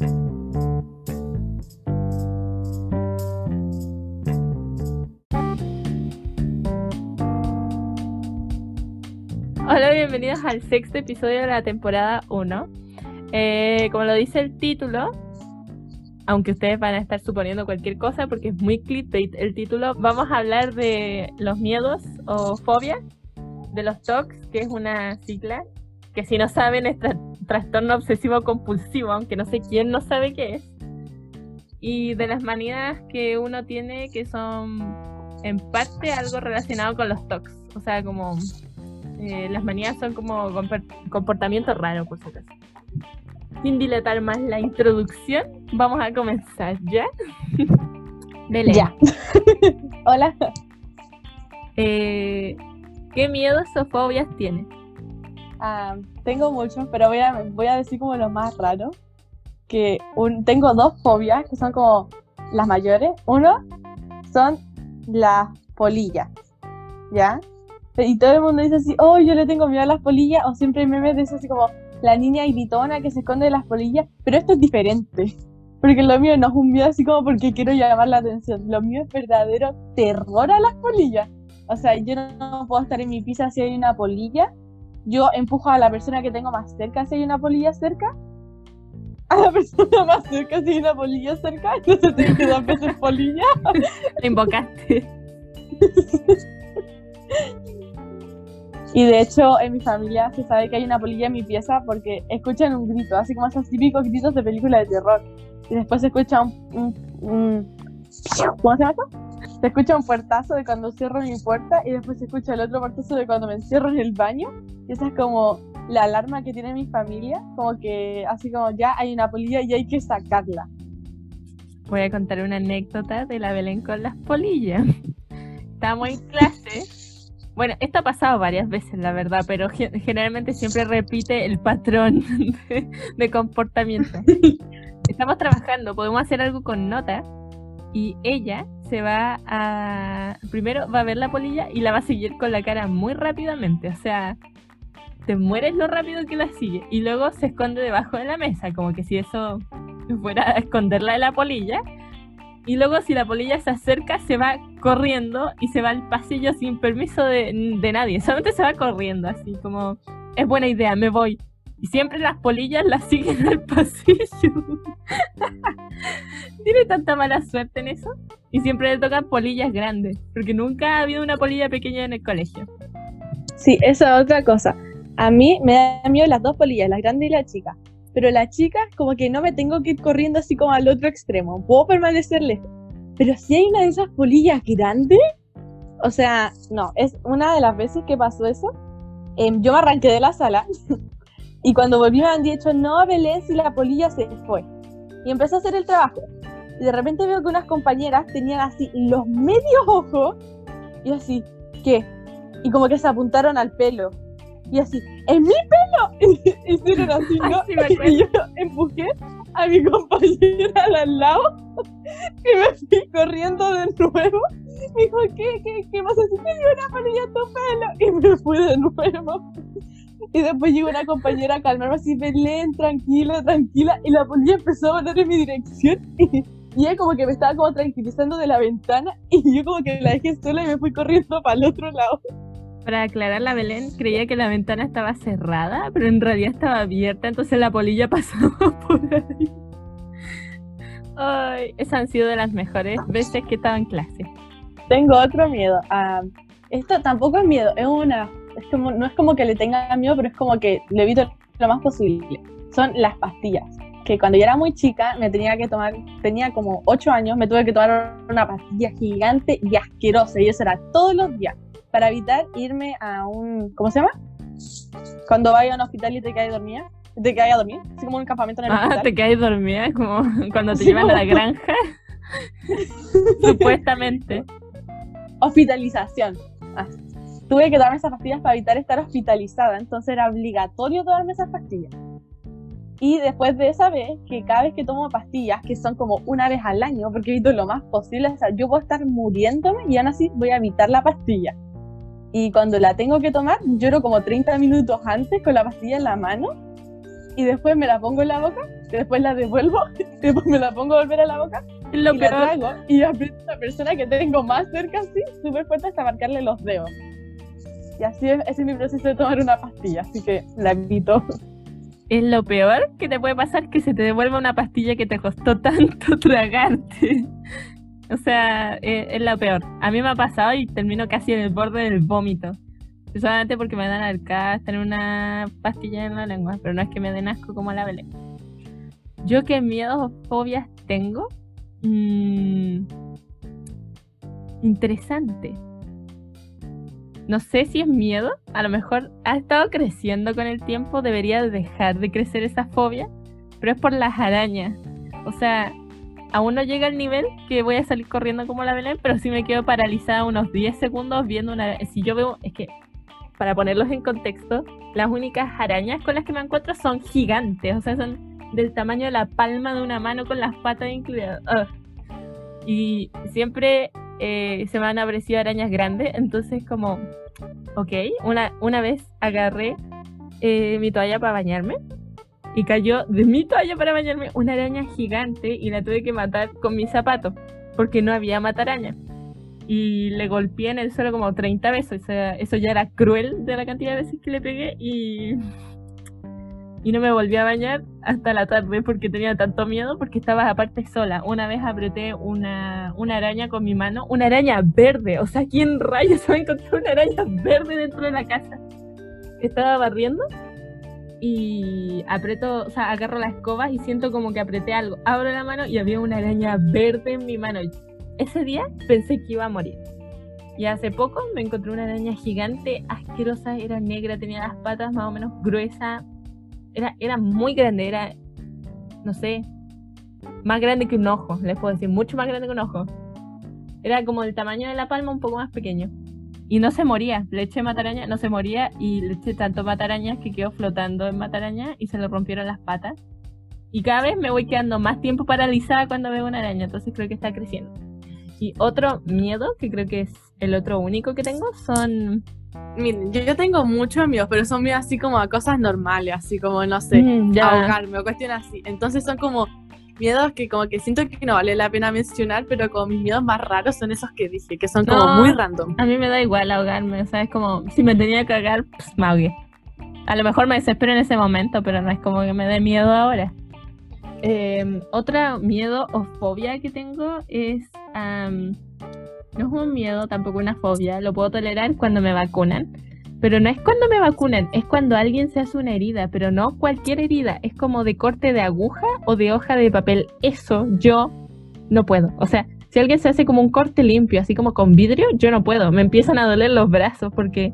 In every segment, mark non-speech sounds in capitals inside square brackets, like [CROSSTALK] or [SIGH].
Hola, bienvenidos al sexto episodio de la temporada 1. Eh, como lo dice el título, aunque ustedes van a estar suponiendo cualquier cosa porque es muy clickbait el título, vamos a hablar de los miedos o fobias, de los TOCs, que es una sigla que si no saben es trastorno obsesivo compulsivo, aunque no sé quién no sabe qué es, y de las manías que uno tiene que son en parte algo relacionado con los TOCs, o sea, como eh, las manías son como comportamientos raros, por supuesto. Sin dilatar más la introducción, vamos a comenzar, ¿ya? [LAUGHS] Dele. Ya. [LAUGHS] Hola. Eh, ¿Qué miedos o fobias tienes? Ah, tengo muchos, pero voy a, voy a decir como lo más raro. Que un, tengo dos fobias que son como las mayores. Uno son las polillas, ¿ya? Y todo el mundo dice así, oh, yo le tengo miedo a las polillas, o siempre hay memes de eso así como la niña gritona que se esconde de las polillas, pero esto es diferente. Porque lo mío no es un miedo así como porque quiero llamar la atención. Lo mío es verdadero terror a las polillas. O sea, yo no puedo estar en mi pieza si hay una polilla. Yo empujo a la persona que tengo más cerca si hay una polilla cerca. A la [LAUGHS] persona más cerca si hay una polilla cerca. [LAUGHS] Entonces tengo que dar veces polilla. Te invocaste. Y de hecho, en mi familia se sabe que hay una polilla en mi pieza porque escuchan un grito, así como esos típicos gritos de película de terror. Y después se escucha un, ¿Cómo se llama eso? Se escucha un puertazo de cuando cierro mi puerta y después se escucha el otro puertazo de cuando me encierro en el baño. Y esa es como la alarma que tiene mi familia, como que así como ya hay una polilla y hay que sacarla. Voy a contar una anécdota de la Belén con las polillas. [LAUGHS] Estamos en clase bueno, esto ha pasado varias veces, la verdad, pero generalmente siempre repite el patrón [LAUGHS] de, comportamiento. [LAUGHS] Estamos trabajando, podemos hacer algo con nota y ella se va a... Primero va a ver la polilla y la va a seguir con la cara muy rápidamente, o sea, te mueres lo rápido que la sigue y luego se esconde debajo de la mesa, como que si eso fuera a esconderla de la polilla y luego si la polilla se acerca, se va corriendo y se va al pasillo sin permiso de, nadie. Solamente se va corriendo así, como, es buena idea, me voy. Y siempre las polillas las [LAUGHS] siguen al pasillo. [LAUGHS] Tiene tanta mala suerte en eso. Y siempre le tocan polillas grandes, porque nunca ha habido una polilla pequeña en el colegio. Sí, esa es otra cosa. A mí me da miedo las dos polillas, la grande y la chica pero la chica como que no me tengo que ir corriendo así como al otro extremo, puedo permanecer lejos. Pero si hay una de esas polillas grandes, o sea, no, es una de las veces que pasó eso, em, yo me arranqué de la sala [LAUGHS] y cuando volví me han dicho, no, Belén, si la polilla se fue. Y empecé a hacer el trabajo. Y de repente veo que unas compañeras tenían así los medios ojos y así, ¿qué? Y como que se apuntaron al pelo y así, ¡en mi pelo! [LAUGHS] Y hicieron así, ¿no? y yo empujé a mi compañera al lado [LAUGHS] y me fui corriendo de nuevo. Me dijo, ¿qué, qué, qué pasa si te dio una polilla tu pelo? Y me fui de nuevo. Y después llegó una compañera a calmarme así, Belén, tranquila, tranquila. Y la polilla empezó a volar en mi dirección. Y, y ella como que me estaba como tranquilizando de la ventana. Y yo como que la dejé sola y me fui corriendo para el otro lado. Para aclarar, la Belén creía que la ventana estaba cerrada, pero en realidad estaba abierta, entonces la polilla [LAUGHS] pasaba por ahí. Ay, esas han sido de las mejores veces que estaba en clase. Tengo otro miedo. Ah, esto tampoco es miedo, es una. Es como, no es como que le tenga miedo, pero es como que le evito lo más posible. Son las pastillas. Que cuando yo era muy chica me tenía que tomar, tenía como 8 años, me tuve que tomar una pastilla gigante y asquerosa. Y eso era todos los días para evitar irme a un. ¿Cómo se llama? Cuando vaya a un hospital y te caes dormida. Te caes a dormir, así como un campamento en el ah, te caes dormida, como [LAUGHS] cuando te llevan a la granja. [LAUGHS] Supuestamente. Hospitalización. Ah, tuve que tomarme esas pastillas para evitar estar hospitalizada, entonces era obligatorio tomarme esas pastillas. Y después de esa vez, que cada vez que tomo pastillas, que son como una vez al año, porque evito lo más posible, o sea, yo puedo estar muriéndome y aún así voy a evitar la pastilla. Y cuando la tengo que tomar, lloro como 30 minutos antes con la pastilla en la mano y después me la pongo en la boca después la devuelvo, [LAUGHS] después me la pongo a volver a la boca Lo y la peor, trago y aprieto a la persona que tengo más cerca así, súper fuerte hasta marcarle los dedos. Y así es, ese es mi proceso de tomar una pastilla, así que la evito. es lo peor que te puede pasar que se te devuelva una pastilla que te costó tanto [LAUGHS] tragarte. O sea, eh, es, lo peor. A mí me ha pasado y termino casi en el borde del vómito. Solamente porque me dan arcadas tener una pastilla en la lengua, pero no es que me den asco como la Belén. Yo qué miedos o fobias tengo. Mm, interesante. No sé si es miedo, a lo mejor ha estado creciendo con el tiempo, debería dejar de crecer esa fobia, pero es por las arañas. O sea, aún no llega al nivel que voy a salir corriendo como la Belén, pero sí me quedo paralizada unos 10 segundos viendo una... Si yo veo, es que, para ponerlos en contexto, las únicas arañas con las que me encuentro son gigantes, o sea, son del tamaño de la palma de una mano con las patas incluidas. Y siempre eh, se me han aparecido arañas grandes, entonces como, ok, una, una vez agarré eh, mi toalla para bañarme y cayó de mi toalla para bañarme una araña gigante y la tuve que matar con mi zapato porque no había mataraña. Y le golpeé en el suelo como 30 veces, o sea, eso ya era cruel de la cantidad de veces que le pegué y y no me volví a bañar hasta la tarde porque tenía tanto miedo porque estaba aparte sola. Una vez apreté una, una araña con mi mano, una araña verde. O sea, ¿quién rayos va a encontrar una araña verde dentro de la casa? Estaba barriendo y aprieto, o sea, agarro la escoba y siento como que apreté algo. Abro la mano y había una araña verde en mi mano. Ese día pensé que iba a morir. Y hace poco me encontré una araña gigante, asquerosa, era negra, tenía las patas más o menos gruesas, era, era muy grande, era, no sé, más grande que un ojo, les puedo decir, mucho más grande que un ojo. Era como del tamaño de la palma, un poco más pequeño. Y no se moría, le eché mataraña, no se moría y le eché tanto matarañas que quedó flotando en mataraña y se le rompieron las patas. Y cada vez me voy quedando más tiempo paralizada cuando veo una araña, entonces creo que está creciendo. Y otro miedo, que creo que es el otro único que tengo, son Miren, yo, yo tengo muchos miedos, pero son miedos así como a cosas normales, así como, no sé, Mm, ahogarme o cuestiones así. Entonces son como miedos que como que siento que no vale la pena mencionar, pero como mis miedos más raros son esos que dije, que son como No. muy random. A mí me da igual ahogarme, o sea, es como si me tenía que ahogar, pues me ahogué. A lo mejor me desespero en ese momento, pero no es como que me dé miedo ahora. Eh, otro miedo o fobia que tengo es. am, no es un miedo, tampoco una fobia, lo puedo tolerar cuando me vacunan. Pero no es cuando me vacunan, es cuando alguien se hace una herida, pero no cualquier herida, es como de corte de aguja o de hoja de papel. Eso yo no puedo. O sea, si alguien se hace como un corte limpio, así como con vidrio, yo no puedo. Me empiezan a doler los brazos porque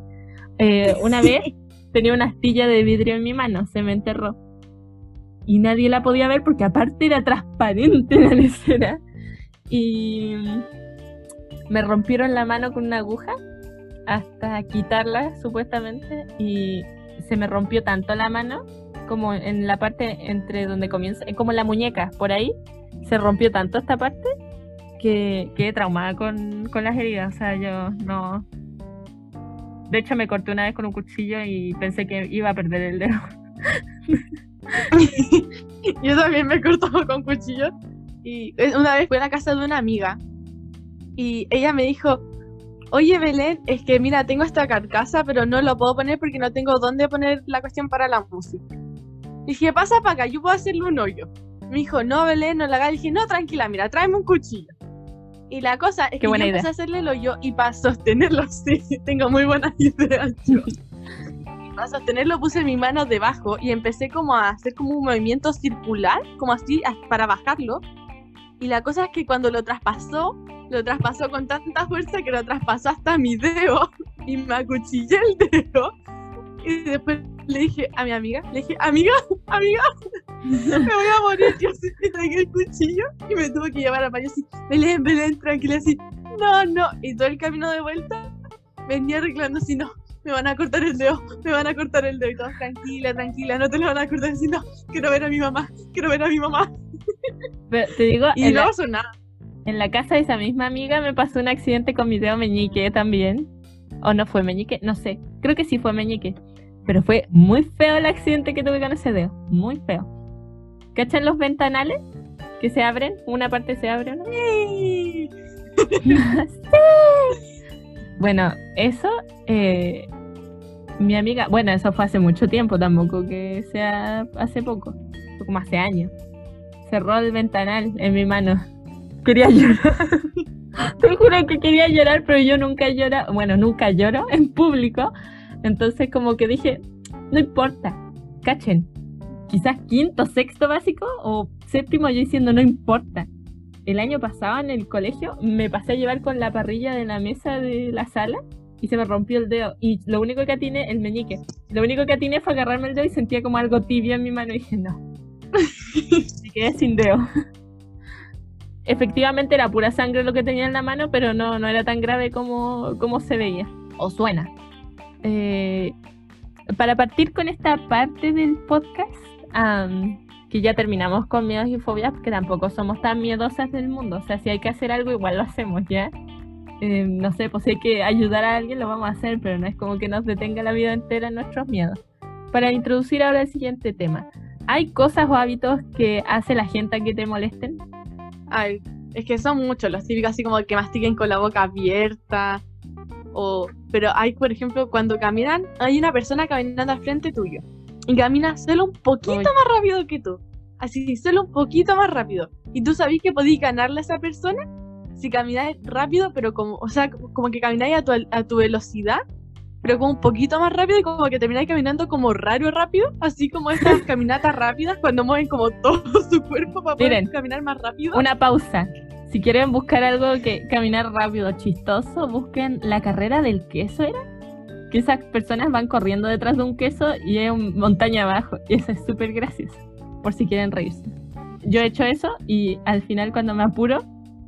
eh, [LAUGHS] una vez tenía una astilla de vidrio en mi mano, se me enterró. Y nadie la podía ver porque aparte era transparente la lecera. Y me rompieron la mano con una aguja hasta quitarla supuestamente y se me rompió tanto la mano como en la parte entre donde comienza, eh, como la muñeca, por ahí, se rompió tanto esta parte que quedé traumada con, con las heridas. O sea, yo no. De hecho, me corté una vez con un cuchillo y pensé que iba a perder el dedo. [LAUGHS] Yo también me corto con cuchillo. Y eh, una vez fui a la casa de una amiga y ella me dijo, oye Belén, es que mira, tengo esta carcasa, pero no lo puedo poner porque no tengo dónde poner la cuestión para la música. Y dije, pasa para acá, yo puedo hacerle un hoyo. Me dijo, no Belén, no la hagas. Dije, no, tranquila, mira, tráeme un cuchillo. Y la cosa es que yo empecé a hacerle el hoyo y para sostenerlo, [LAUGHS] sí, tengo muy buenas ideas yo. Para sostenerlo puse mi mano debajo y empecé como a hacer como un movimiento circular, como así, para bajarlo. Y la cosa es que cuando lo traspasó, lo traspasó con tanta fuerza que lo traspasó hasta mi dedo y me acuchillé el dedo. Y después le dije a mi amiga, le dije, amiga, amiga, me voy a morir. Yo sí el cuchillo y me tuve que llevar al baño así, Belén, Belén, tranquila, así, no, no. Y todo el camino de vuelta venía arreglando así, no, me van a cortar el dedo, me van a cortar el dedo. Y todos, tranquila, tranquila, no te lo van a cortar no, quiero ver a mi mamá, quiero ver a mi mamá. Pero te digo, Y en, no la, pasó nada. en la casa de esa misma amiga me pasó un accidente con mi dedo meñique también. O no fue meñique, no sé. Creo que sí fue meñique. Pero fue muy feo el accidente que tuve con ese dedo. Muy feo. ¿Cachan los ventanales? Que se abren, una parte se abre, ¿no? Sí. [LAUGHS] Bueno, eso, eh, mi amiga, bueno, eso fue hace mucho tiempo, tampoco que sea hace poco, como hace años. Cerró el ventanal en mi mano. Quería llorar. [LAUGHS] Te juro que quería llorar, pero yo nunca lloro, bueno, nunca lloro en público. Entonces como que dije, no importa, cachen. Quizás quinto, sexto básico o séptimo yo diciendo no importa. El año pasado en el colegio me pasé a llevar con la parrilla de la mesa de la sala y se me rompió el dedo. Y lo único que atiné, el meñique, lo único que atiné fue agarrarme el dedo y sentía como algo tibio en mi mano y dije no. [LAUGHS] y quedé sin dedo. Efectivamente era pura sangre lo que tenía en la mano, pero no, no era tan grave como, como se veía o suena. Eh, para partir con esta parte del podcast, am, que ya terminamos con miedos y fobias, porque tampoco somos tan miedosas del mundo. O sea, si hay que hacer algo, igual lo hacemos ya. Eh, no sé, pues si hay que ayudar a alguien, lo vamos a hacer, pero no es como que nos detenga la vida entera en nuestros miedos. Para introducir ahora el siguiente tema. ¿Hay cosas o hábitos que hace la gente que te molesten? Ay, es que son muchos los típicos, así como que mastiquen con la boca abierta. O, pero hay, por ejemplo, cuando caminan, hay una persona caminando al frente tuyo. Y camina solo un poquito Uy. más rápido que tú. Así, solo un poquito más rápido. Y tú sabés que podéis ganarle a esa persona si camináis rápido, pero como, o sea, como que camináis a tu, a tu velocidad, pero como un poquito más rápido y como que termináis caminando como raro rápido, así como estas [LAUGHS] caminatas rápidas cuando mueven como todo [LAUGHS] su cuerpo para poder Miren, caminar más rápido. Una pausa. Si quieren buscar algo que caminar rápido, chistoso, busquen la carrera del queso, ¿era? Que esas personas van corriendo detrás de un queso y es un montaña abajo. Y eso es súper gracioso, por si quieren reírse. Yo he hecho eso y al final cuando me apuro,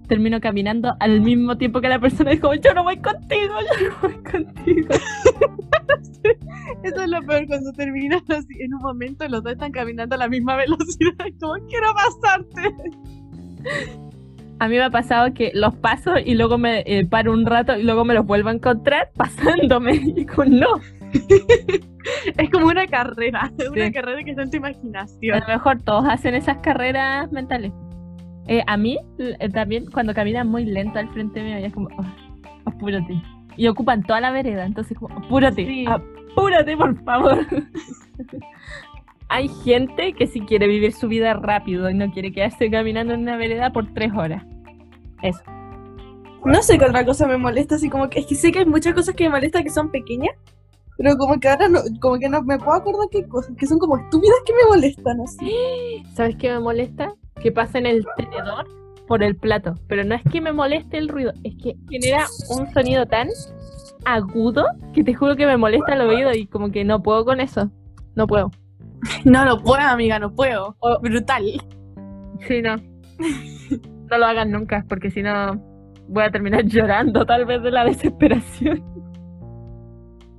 termino caminando al mismo tiempo que la persona es como, yo no voy contigo, yo no voy contigo. [LAUGHS] Eso es lo peor cuando terminas así. En un momento los dos están caminando a la misma velocidad. [LAUGHS] Como quiero pasarte. A mí me ha pasado que los paso y luego me eh, paro un rato y luego me los vuelvo a encontrar pasándome. [LAUGHS] Y con no. Es como una carrera. Una Sí. carrera que está en tu A imaginación. lo mejor todos hacen esas carreras mentales. Eh, a mí eh, también cuando caminan muy lento al frente mío, es como, "Ah, apúrate. Y ocupan toda la vereda, entonces como, apúrate, Sí. apúrate por favor. [LAUGHS] Hay gente que sí quiere vivir su vida rápido y no quiere quedarse caminando en una vereda por tres horas. Eso. No sé qué otra cosa me molesta. Así como que es que sé que hay muchas cosas que me molestan que son pequeñas. Pero como que ahora no, como que no me puedo acordar qué cosas, que son como estúpidas que me molestan así. [GASPS] ¿Sabes qué me molesta? Que pasen el tenedor por el plato. Pero no es que me moleste el ruido, es que genera un sonido tan agudo que te juro que me molesta el oído y como que no puedo con eso. No puedo. [LAUGHS] No, no puedo, amiga, no puedo. Oh. Brutal. Sí, no. No lo hagan nunca, porque si no voy a terminar [LAUGHS] llorando tal vez de la desesperación. [LAUGHS]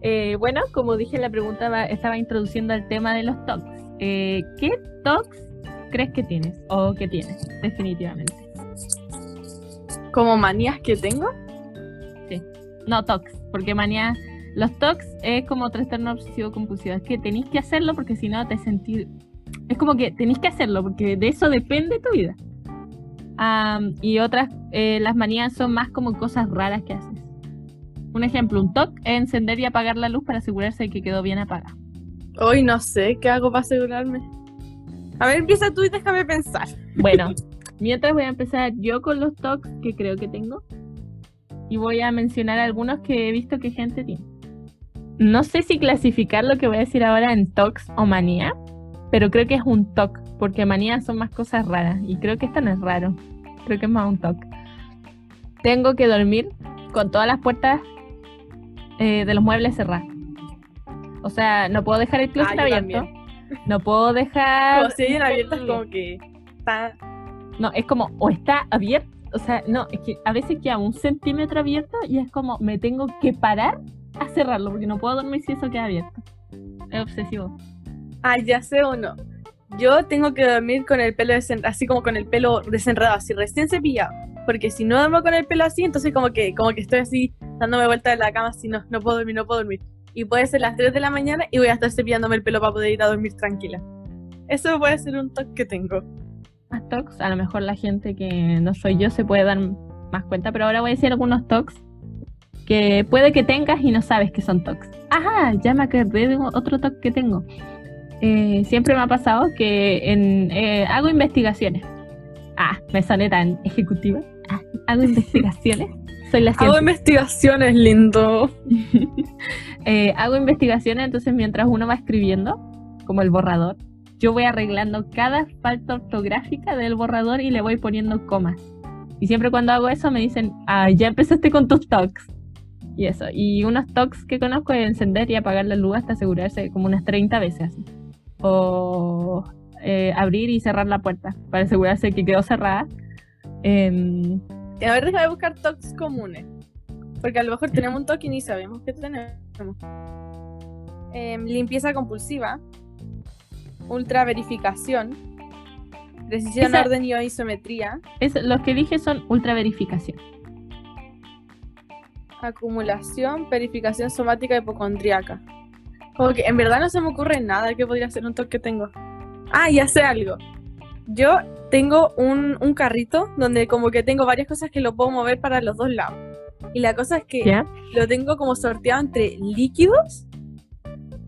Eh, bueno, como dije en la pregunta, estaba introduciendo el tema de los TOCs. Eh, ¿Qué TOCs crees que tienes? O que tienes, definitivamente. Como manías que tengo. No TOCs, porque manía. Los TOCs es como trastorno obsesivo compulsivo. Es que tenéis que hacerlo porque si no te sentís. Es como que tenéis que hacerlo porque de eso depende tu vida. Am, y otras, eh, las manías son más como cosas raras que haces. Un ejemplo, un TOC es encender y apagar la luz para asegurarse de que quedó bien apagada. Hoy no sé qué hago para asegurarme. A ver, empieza tú y déjame pensar. Bueno, [LAUGHS] mientras voy a empezar yo con los TOCs que creo que tengo. Y voy a mencionar algunos que he visto que gente tiene. No sé si clasificar lo que voy a decir ahora en TOCs o manía, pero creo que es un TOC, porque manías son más cosas raras. Y creo que esto no es raro. Creo que es más un TOC. Tengo que dormir con todas las puertas eh, de los muebles cerradas. O sea, no puedo dejar el closet Ah, abierto. No puedo dejar. Como si hay abiertas como que está no, es como, o está abierto, o sea, no, es que a veces queda un centímetro abierto y es como, me tengo que parar a cerrarlo, porque no puedo dormir si eso queda abierto. Es obsesivo. Ah, ya sé uno. Yo tengo que dormir con el pelo así como con el pelo desenredado, así recién cepillado. Porque si no duermo con el pelo así, entonces como que, como que estoy así dándome vuelta en la cama, así no, no puedo dormir, no puedo dormir. Y puede ser las 3 de la mañana y voy a estar cepillándome el pelo para poder ir a dormir tranquila. Eso puede ser un toque que tengo. Más tocs, a lo mejor la gente que no soy yo se puede dar más cuenta, pero ahora voy a decir algunos tocs que puede que tengas y no sabes que son tocs. Ajá, ya me acordé de otro toque que tengo. Eh, siempre me ha pasado que en, eh, hago investigaciones. Ah, me soné tan ejecutiva. Ah, hago [LAUGHS] investigaciones. Soy la Hago investigaciones, lindo. [LAUGHS] Eh, hago investigaciones, entonces mientras uno va escribiendo, como el borrador, yo voy arreglando cada falta ortográfica del borrador y le voy poniendo comas. Y siempre cuando hago eso me dicen, ah, ya empezaste con tus talks. Y eso. Y unos talks que conozco es encender y apagar la luz hasta asegurarse como unas 30 veces. O eh, abrir y cerrar la puerta para asegurarse que quedó cerrada. Eh, a ver, déjame buscar talks comunes. Porque a lo mejor tenemos un toque y ni sabemos qué tenemos. Em, limpieza compulsiva. Ultra verificación. Decisión, Esa- orden y isometría. es, los que dije son ultra verificación. Acumulación, verificación somática hipocondriaca. Como que en verdad no se me ocurre nada que podría ser un toque que tengo. Ah, ya sé algo. Yo tengo un, un carrito donde como que tengo varias cosas que lo puedo mover para los dos lados. Y la cosa es que ¿Ya? lo tengo como sorteado entre líquidos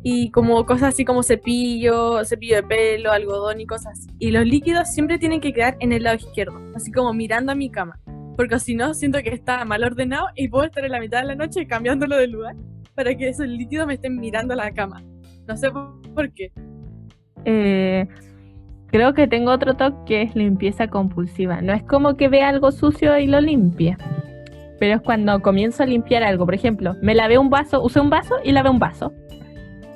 y como cosas así como cepillo, cepillo de pelo, algodón y cosas así. Y los líquidos siempre tienen que quedar en el lado izquierdo, así como mirando a mi cama. Porque si no, siento que está mal ordenado y puedo estar en la mitad de la noche cambiándolo de lugar para que esos líquidos me estén mirando a la cama. No sé por, por qué. Eh, creo que tengo otro toque que es limpieza compulsiva. No es como que vea algo sucio y lo limpie. Pero es cuando comienzo a limpiar algo. Por ejemplo, me lavé un vaso, usé un vaso y lavé un vaso.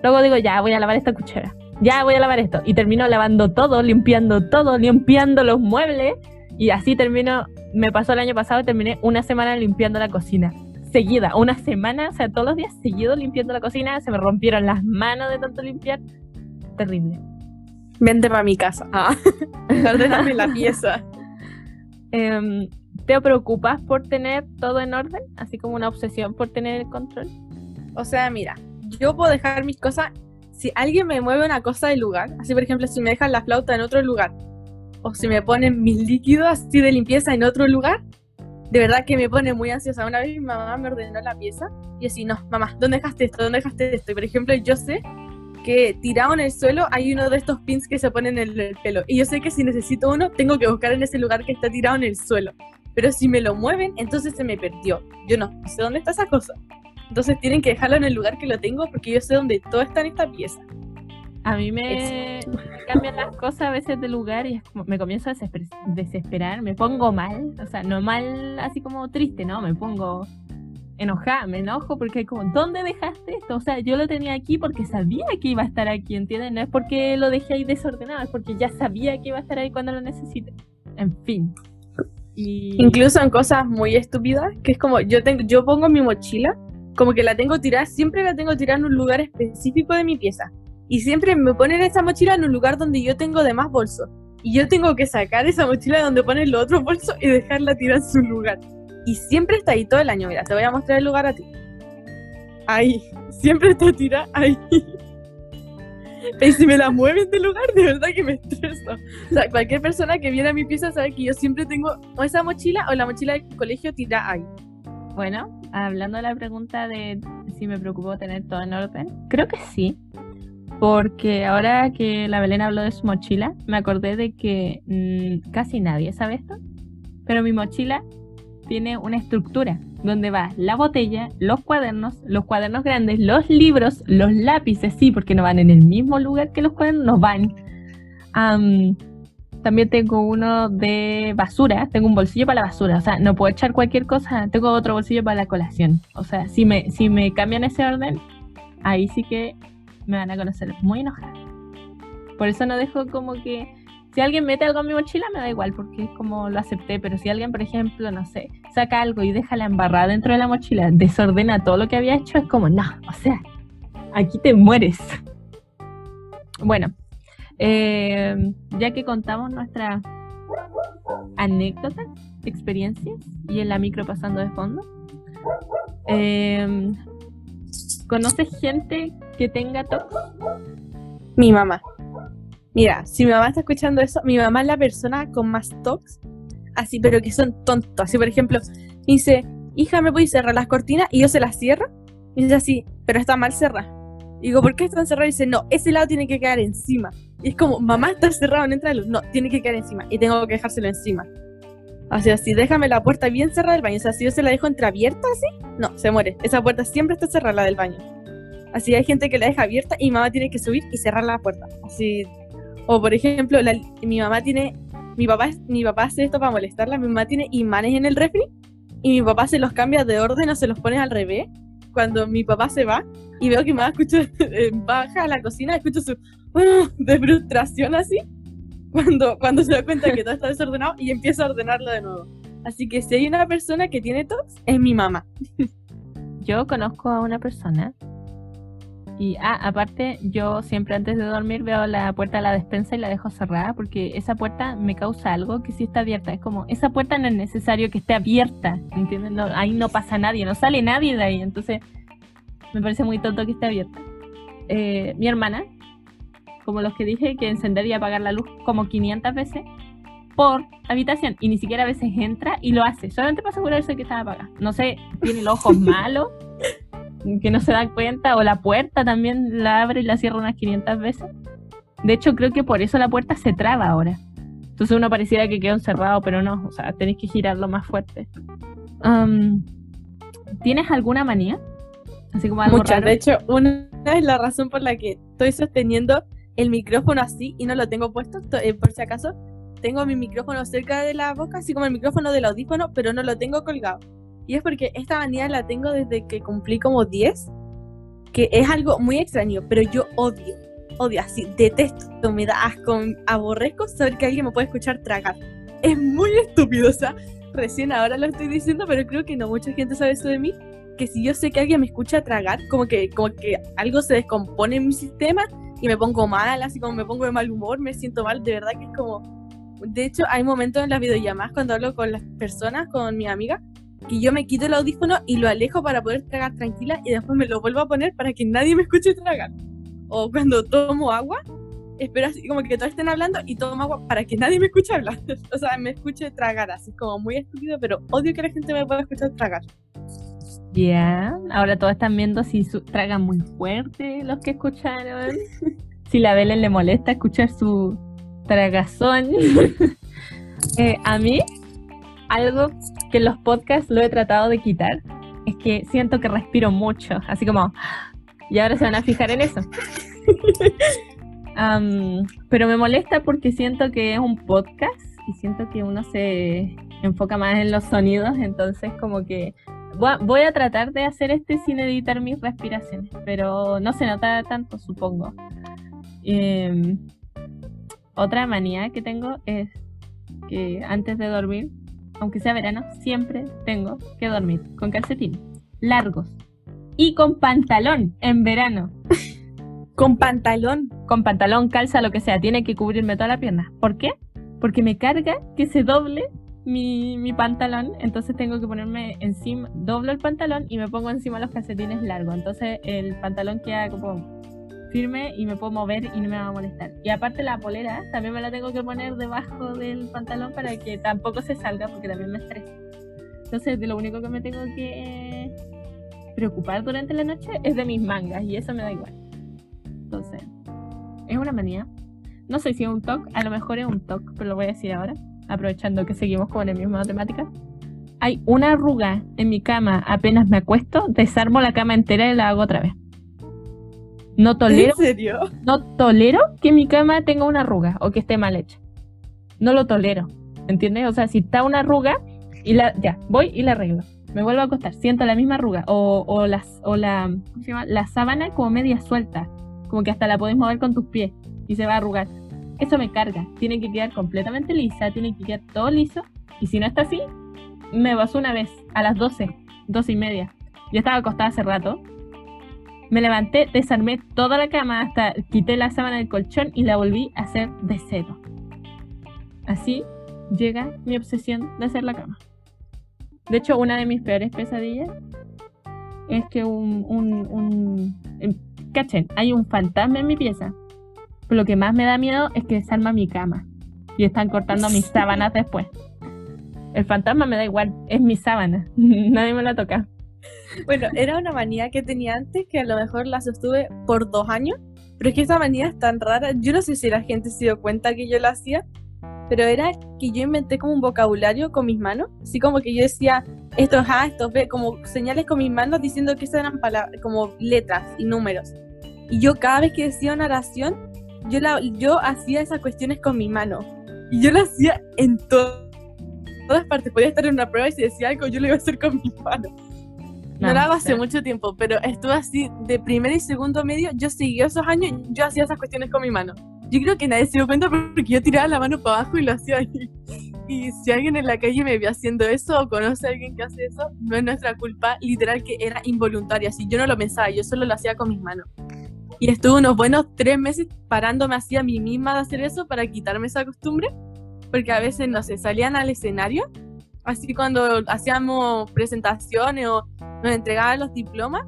Luego digo, ya voy a lavar esta cuchara. Ya voy a lavar esto. Y termino lavando todo, limpiando todo, limpiando los muebles. Y así termino. Me pasó el año pasado y terminé una semana limpiando la cocina. Seguida, una semana, o sea, todos los días seguido limpiando la cocina. Se me rompieron las manos de tanto limpiar. Terrible. Vente para mi casa. Ah. [LAUGHS] Ordename la pieza. Em, ¿Te preocupas por tener todo en orden? Así como una obsesión por tener el control. O sea, mira, yo puedo dejar mis cosas. Si alguien me mueve una cosa del lugar, así por ejemplo, si me dejan la flauta en otro lugar, o si me ponen mis líquidos así de limpieza en otro lugar, de verdad que me pone muy ansiosa. Una vez mi mamá me ordenó la pieza y así, no, mamá, ¿dónde dejaste esto? ¿Dónde dejaste esto? Y por ejemplo, yo sé que tirado en el suelo hay uno de estos pins que se ponen en el pelo. Y yo sé que si necesito uno, tengo que buscar en ese lugar que está tirado en el suelo. Pero si me lo mueven, entonces se me perdió. Yo no sé dónde está esa cosa. Entonces tienen que dejarlo en el lugar que lo tengo porque yo sé dónde todo está en esta pieza. A mí me cambian las cosas a veces de lugar y es como- me comienzo a desesper- desesperar, me pongo mal, o sea, no mal así como triste, no, me pongo enojada, me enojo porque es como, ¿dónde dejaste esto? O sea, yo lo tenía aquí porque sabía que iba a estar aquí, ¿entiendes? No es porque lo dejé ahí desordenado, es porque ya sabía que iba a estar ahí cuando lo necesite. En fin. Incluso en cosas muy estúpidas, que es como yo tengo, yo pongo mi mochila, como que la tengo tirada, siempre la tengo tirada en un lugar específico de mi pieza. Y siempre me ponen esa mochila en un lugar donde yo tengo de más bolsos. Y yo tengo que sacar esa mochila de donde ponen los otros bolsos y dejarla tirada en su lugar. Y siempre está ahí todo el año. Mira, te voy a mostrar el lugar a ti. Ahí. Siempre está tirada ahí. [LAUGHS] Y si me la mueven del lugar, de verdad que me estreso. O sea, cualquier persona que viene a mi pieza sabe que yo siempre tengo o esa mochila o la mochila del colegio tirada ahí. Bueno, hablando de la pregunta de si me preocupó tener todo en orden, creo que sí. Porque ahora que la Belén habló de su mochila, me acordé de que mm, casi nadie sabe esto. Pero mi mochila tiene una estructura donde va la botella, los cuadernos, los cuadernos grandes, los libros, los lápices, sí, porque no van en el mismo lugar que los cuadernos, no van. Am, también tengo uno de basura, tengo un bolsillo para la basura, o sea, no puedo echar cualquier cosa, tengo otro bolsillo para la colación. O sea, si me, si me cambian ese orden, ahí sí que me van a conocer muy enojada. Por eso no dejo como que si alguien mete algo en mi mochila me da igual porque es como lo acepté, pero si alguien, por ejemplo, no sé, saca algo y deja la embarrada dentro de la mochila, desordena todo lo que había hecho, es como, no, o sea, aquí te mueres. Bueno, eh, ya que contamos nuestra anécdotas, experiencias y en la micro pasando de fondo, eh, ¿conoces gente que tenga TOC? Mi mamá. Mira, si mi mamá está escuchando eso, mi mamá es la persona con más tocs, así, pero que son tontos. Así, por ejemplo, dice, hija, ¿me puedes cerrar las cortinas? Y yo se las cierro. Y dice así, pero está mal cerrada. Digo, ¿por qué están cerradas? Y dice, no, ese lado tiene que quedar encima. Y es como, mamá, está cerrado, no entra luz. No, tiene que quedar encima. Y tengo que dejárselo encima. Así, así, déjame la puerta bien cerrada del baño. O sea, si yo se la dejo entreabierta así, no, se muere. Esa puerta siempre está cerrada, la del baño. Así hay gente que la deja abierta y mamá tiene que subir y cerrar la puerta. Así. O por ejemplo, mi mamá tiene. Mi papá, mi papá hace esto para molestarla. Mi mamá tiene imanes en el refri y mi papá se los cambia de orden o se los pone al revés. Cuando mi papá se va y veo que mi mamá escucha, [LAUGHS] baja a la cocina, escucho su de frustración así. Cuando, cuando se da cuenta que todo está desordenado y empieza a ordenarlo de nuevo. Así que si hay una persona que tiene tos, es mi mamá. [LAUGHS] Yo conozco a una persona y ah, aparte, yo siempre antes de dormir veo la puerta de la despensa y la dejo cerrada porque esa puerta me causa algo que sí está abierta. Es como, esa puerta no es necesario que esté abierta, ¿entiendes? ahí no pasa nadie, no sale nadie de ahí. Entonces, me parece muy tonto que esté abierta. Eh, mi hermana, como los que dije, que encender y apagar la luz como 500 veces por habitación y ni siquiera a veces entra y lo hace, solamente para asegurarse que está apagada. No sé, tiene los ojos [LAUGHS] malos que no se da cuenta, o la puerta también la abre y la cierra unas 500 veces. De hecho, creo que por eso la puerta se traba ahora. Entonces uno pareciera que quedó encerrado, pero no, o sea, tenéis que girarlo más fuerte. ¿Tienes alguna manía? Así como algo Muchas, de hecho, una es la razón por la que estoy sosteniendo el micrófono así y no lo tengo puesto, eh, por si acaso. Tengo mi micrófono cerca de la boca, así como el micrófono del audífono, pero no lo tengo colgado. Y es porque esta manía la tengo desde que cumplí como 10, que es algo muy extraño, pero yo odio, odio así, detesto, me da asco, aborrezco saber que alguien me puede escuchar tragar. Es muy estúpido, o sea, recién ahora lo estoy diciendo, pero creo que no mucha gente sabe eso de mí, que si yo sé que alguien me escucha tragar, como que, como que algo se descompone en mi sistema y me pongo mal, así como me pongo de mal humor, me siento mal, de verdad que es como... De hecho, hay momentos en las videollamadas cuando hablo con las personas, con mi amiga, que yo me quito el audífono y lo alejo para poder tragar tranquila y después me lo vuelvo a poner para que nadie me escuche tragar. O cuando tomo agua, espero así como que todos estén hablando y tomo agua para que nadie me escuche hablar. [LAUGHS] o sea, me escuche tragar, así como muy estúpido, pero odio que la gente me pueda escuchar tragar. Ya, ahora todos están viendo si tragan muy fuerte los que escucharon. [LAUGHS] si la Belén le molesta escuchar su tragazón. [LAUGHS] Eh, a mí algo que en los podcasts lo he tratado de quitar es que siento que respiro mucho, así como, y ahora se van a fijar en eso. [LAUGHS] pero me molesta porque siento que es un podcast y siento que uno se enfoca más en los sonidos, entonces como que voy a, tratar de hacer este sin editar mis respiraciones, pero no se nota tanto, supongo. Em, otra manía que tengo es que antes de dormir aunque sea verano, siempre tengo que dormir con calcetines largos y con pantalón en verano. con pantalón. Con pantalón, calza, lo que sea, tiene que cubrirme toda la pierna. ¿Por qué? Porque me carga que se doble mi, mi, pantalón, entonces tengo que ponerme encima, doblo el pantalón y me pongo encima los calcetines largos. Entonces el pantalón queda como firme y me puedo mover y no me va a molestar. Y aparte la polera también me la tengo que poner debajo del pantalón para que tampoco se salga porque también me estresa. Entonces de lo único que me tengo que preocupar durante la noche es de mis mangas y eso me da igual. Entonces, es una manía. No sé si es un TOC, a lo mejor es un TOC, pero lo voy a decir ahora, aprovechando que seguimos con el mismo matemática. Hay una arruga en mi cama apenas me acuesto, desarmo la cama entera y la hago otra vez. No tolero. ¿En serio? No tolero que mi cama tenga una arruga o que esté mal hecha. No lo tolero. ¿Entiendes? O sea, si está una arruga y la ya, voy y la arreglo. Me vuelvo a acostar, siento la misma arruga o, o las o la ¿cómo se llama? La sábana como media suelta, como que hasta la podés mover con tus pies y se va a arrugar. Eso me carga. Tiene que quedar completamente lisa, tiene que quedar todo liso y si no está así, me pasó una vez a las 12, 12 y media. Yo estaba acostada hace rato me levanté, desarmé toda la cama hasta quité la sábana del colchón y la volví a hacer de cero. Así llega mi obsesión de hacer la cama. De hecho, una de mis peores pesadillas es que un, un, un em, cachen, hay un fantasma en mi pieza. Pero lo que más me da miedo es que desarma mi cama y están cortando mis sábanas después. El fantasma me da igual, es mi sábana, [LAUGHS] nadie me la toca. Bueno, era una manía que tenía antes que a lo mejor la sostuve por dos años, pero es que esa manía es tan rara. Yo no sé si la gente se dio cuenta que yo la hacía, pero era que yo inventé como un vocabulario con mis manos, así como que yo decía esto es A, esto es B, como señales con mis manos diciendo que esas eran palabras, como letras y números. Y yo cada vez que decía una oración, yo, la, yo hacía esas cuestiones con mi mano. Y yo lo hacía en todas partes. Podía estar en una prueba y si decía algo, yo lo iba a hacer con mis manos. No, lo hago hace mucho tiempo, pero estuve así de primer y segundo medio. Yo seguí esos años, yo hacía esas cuestiones con mi mano. Yo creo que nadie se dio cuenta porque yo tiraba la mano para abajo y lo hacía ahí. Y si alguien en la calle me vio haciendo eso o conoce a alguien que hace eso, no es nuestra culpa, literal que era involuntaria. Si yo no lo pensaba, yo solo lo hacía con mis manos. Y estuve unos buenos tres meses parándome así a mí misma de hacer eso para quitarme esa costumbre, porque a veces, no sé, salían al escenario, así cuando hacíamos presentaciones o nos entregaban los diplomas,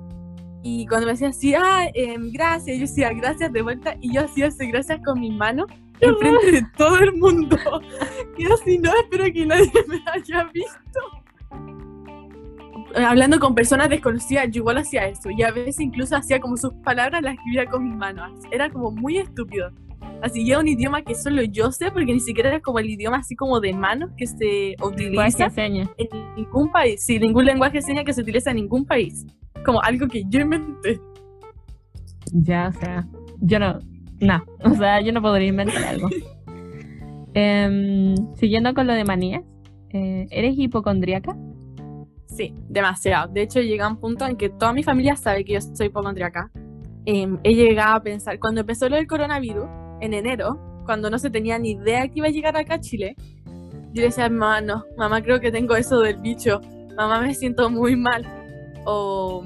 y cuando me decían así, ah, em, gracias, yo decía gracias de vuelta, y yo hacía ese gracias con mis manos enfrente de todo el mundo. [LAUGHS] Y así, no, espero que nadie me haya visto. Eh, hablando con personas desconocidas, yo igual hacía eso. Y a veces incluso hacía como sus palabras, las escribía con mis manos. Era como muy estúpido. Así que era un idioma que solo yo sé, porque ni siquiera era como el idioma así como de manos que se utiliza en ningún país. Sí, ningún lenguaje seña que se utiliza en ningún país. Como algo que yo inventé. Ya, o sea, yo no, no, o sea, yo no podría inventar algo. [LAUGHS] Em, siguiendo con lo de manías, eh, ¿eres hipocondríaca? Sí, demasiado. De hecho, llega un punto en que toda mi familia sabe que yo soy hipocondríaca. Em, he llegado a pensar, cuando empezó lo del coronavirus, en enero, cuando no se tenía ni idea que iba a llegar acá a Chile, yo le decía a mi mamá, no, mamá creo que tengo eso del bicho, mamá me siento muy mal. O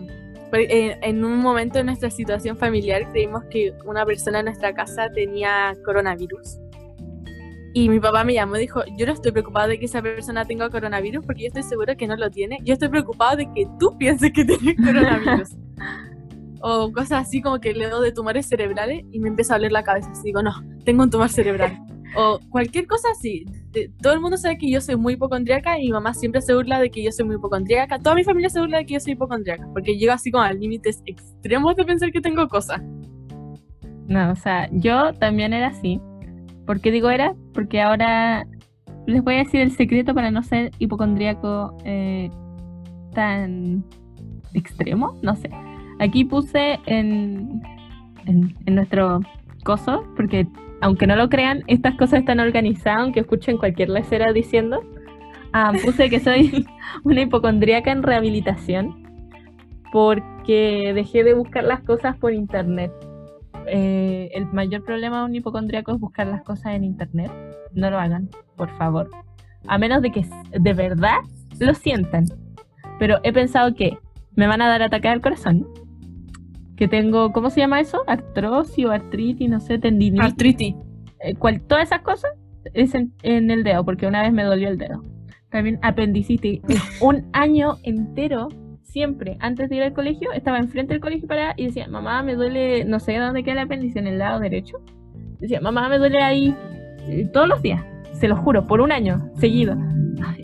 pues, en un momento de nuestra situación familiar creímos que una persona en nuestra casa tenía coronavirus. Y mi papá me llamó y dijo, yo no estoy preocupado de que esa persona tenga coronavirus porque yo estoy seguro que no lo tiene. Yo estoy preocupado de que tú pienses que tiene [LAUGHS] coronavirus. O cosas así como que leo de tumores cerebrales y me empieza a doler la cabeza. Así digo, no, tengo un tumor cerebral. o cualquier cosa así. todo el mundo sabe que yo soy muy hipocondríaca y mi mamá siempre se burla de que yo soy muy hipocondríaca. Toda mi familia se burla de que yo soy hipocondríaca porque llego así como a límites extremos de pensar que tengo cosas. No, o sea, yo también era así. ¿Por qué digo era? Porque ahora les voy a decir el secreto para no ser hipocondríaco eh, tan extremo, no sé. Aquí puse en, en, en nuestro coso, porque aunque no lo crean, estas cosas están organizadas, aunque escuchen cualquier lecera diciendo. Ah, puse que soy [LAUGHS] una hipocondríaca en rehabilitación porque dejé de buscar las cosas por internet. Eh, el mayor problema de un hipocondríaco es buscar las cosas en internet. No lo hagan, por favor. A menos de que de verdad lo sientan. Pero he pensado que me van a dar ataque al corazón que tengo, ¿cómo se llama eso? Artrosis o artritis, no sé, tendinitis. Artritis. Eh, todas esas cosas es en, el dedo, porque una vez me dolió el dedo. También apendicitis. [LAUGHS] Un año entero, siempre, antes de ir al colegio, estaba enfrente del colegio para y decía, mamá, me duele, no sé dónde queda el apéndice, en el lado derecho. Decía, mamá, me duele ahí eh, todos los días, se lo juro, por un año seguido.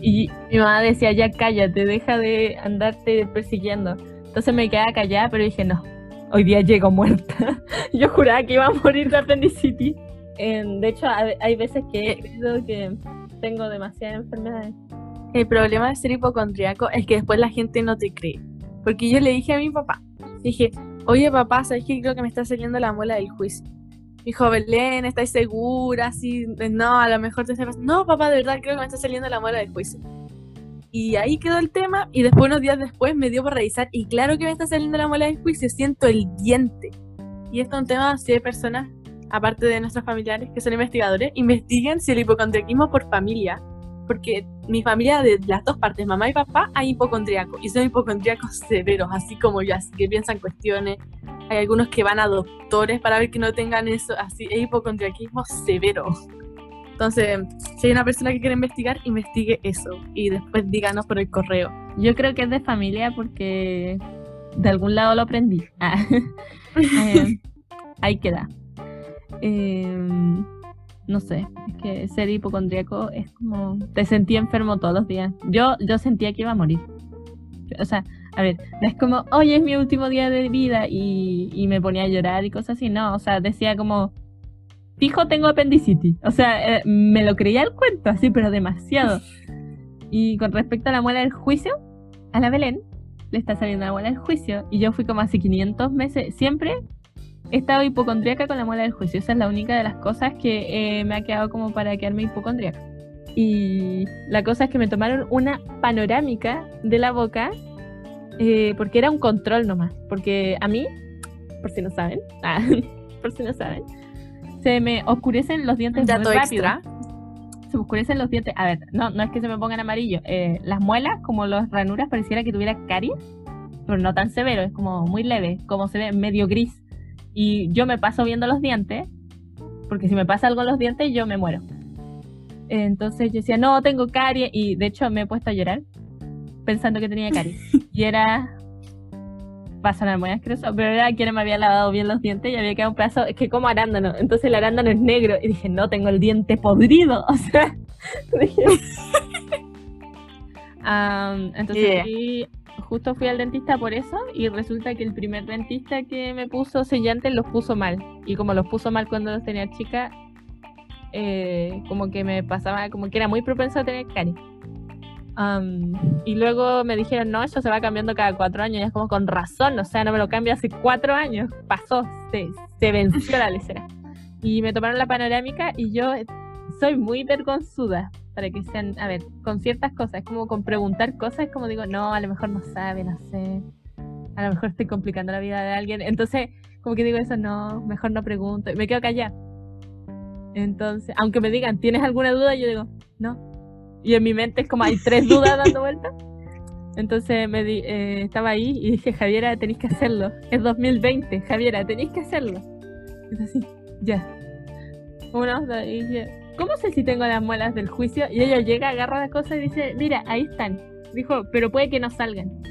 Y mi mamá decía, ya cállate, deja de andarte persiguiendo. Entonces me quedaba callada, pero dije, no, hoy día llego muerta. [LAUGHS] Yo juraba que iba a morir de apendicitis. de hecho, hay veces que he creído que tengo demasiadas enfermedades. El problema de ser hipocondriaco es que después la gente no te cree. Porque yo le dije a mi papá, dije, oye papá, ¿sabes que creo que me está saliendo la muela del juicio? Dijo, Belén, ¿estás segura? Sí, no, a lo mejor te estás... No, papá, de verdad creo que me está saliendo la muela del juicio. Y ahí quedó el tema y después unos días después me dio por revisar y claro que me está saliendo la muela del juicio, siento el diente. Y esto es un tema si hay personas, aparte de nuestros familiares que son investigadores, investiguen si el hipocondriaquismo por familia. Porque mi familia de las dos partes, mamá y papá, hay hipocondriacos y son hipocondriacos severos, así como yo, así que piensan cuestiones. Hay algunos que van a doctores para ver que no tengan eso, así, es hipocondriaquismo severo. Entonces, si hay una persona que quiere investigar, investigue eso y después díganos por el correo. Yo creo que es de familia porque de algún lado lo aprendí. [LAUGHS] Ah. Eh, ahí queda. Em, no sé, es que ser hipocondríaco es como te sentí enfermo todos los días. Yo, yo sentía que iba a morir. O sea, a ver, es como, hoy es mi último día de vida y, y me ponía a llorar y cosas así, no, o sea, decía como, fijo tengo apendicitis. O sea, eh, me lo creía el cuento así, pero demasiado. Y con respecto a la muela del juicio, a la Belén le está saliendo la muela del juicio y yo fui como hace 500 meses, siempre he estado hipocondríaca con la muela del juicio. Esa es la única de las cosas que eh, me ha quedado como para quedarme hipocondríaca. Y la cosa es que me tomaron una panorámica de la boca eh, porque era un control nomás. Porque a mí, por si no saben, [LAUGHS] ah, por si no saben, se me oscurecen los dientes muy rápido. Se me oscurecen los dientes. A ver, no, no es que se me pongan amarillo. Eh, las muelas, como las ranuras, pareciera que tuviera caries, pero no tan severo, es como muy leve, como se ve medio gris. Y yo me paso viendo los dientes, porque si me pasa algo en los dientes, yo me muero. Entonces yo decía, no, tengo caries, y de hecho me he puesto a llorar pensando que tenía caries. [LAUGHS] y era va a sonar muy asqueroso, pero era quien me había lavado bien los dientes y había quedado un pedazo, es que como arándano, entonces el arándano es negro. Y dije, no, tengo el diente podrido, [LAUGHS] o sea, dije... [LAUGHS] entonces justo fui al dentista por eso y resulta que el primer dentista que me puso sellantes los puso mal. Y como los puso mal cuando los tenía chica, eh, como que me pasaba, como que era muy propenso a tener caries y luego me dijeron, no, eso se va cambiando cada cuatro años. Y es como con razón, o sea, no me lo cambio hace cuatro años. Pasó, se, se venció la lecera. Y me tomaron la panorámica y yo soy muy vergonzuda para que sean, a ver, con ciertas cosas, es como con preguntar cosas, es como digo, no, a lo mejor no sabe, no sé, a lo mejor estoy complicando la vida de alguien. Entonces, como que digo eso, no, mejor no pregunto, y me quedo callada. Entonces, aunque me digan, ¿tienes alguna duda? Yo digo, no, y en mi mente es como hay tres dudas dando vueltas. Entonces me di, eh, estaba ahí y dije, Javiera, tenéis que hacerlo. Es 2020, Javiera, tenéis que hacerlo. Es así, ya. Uno, dos, y dije, ¿cómo sé si tengo las muelas del juicio? Y ella llega, agarra las cosas y dice, mira, ahí están. Dijo, pero puede que no salgan.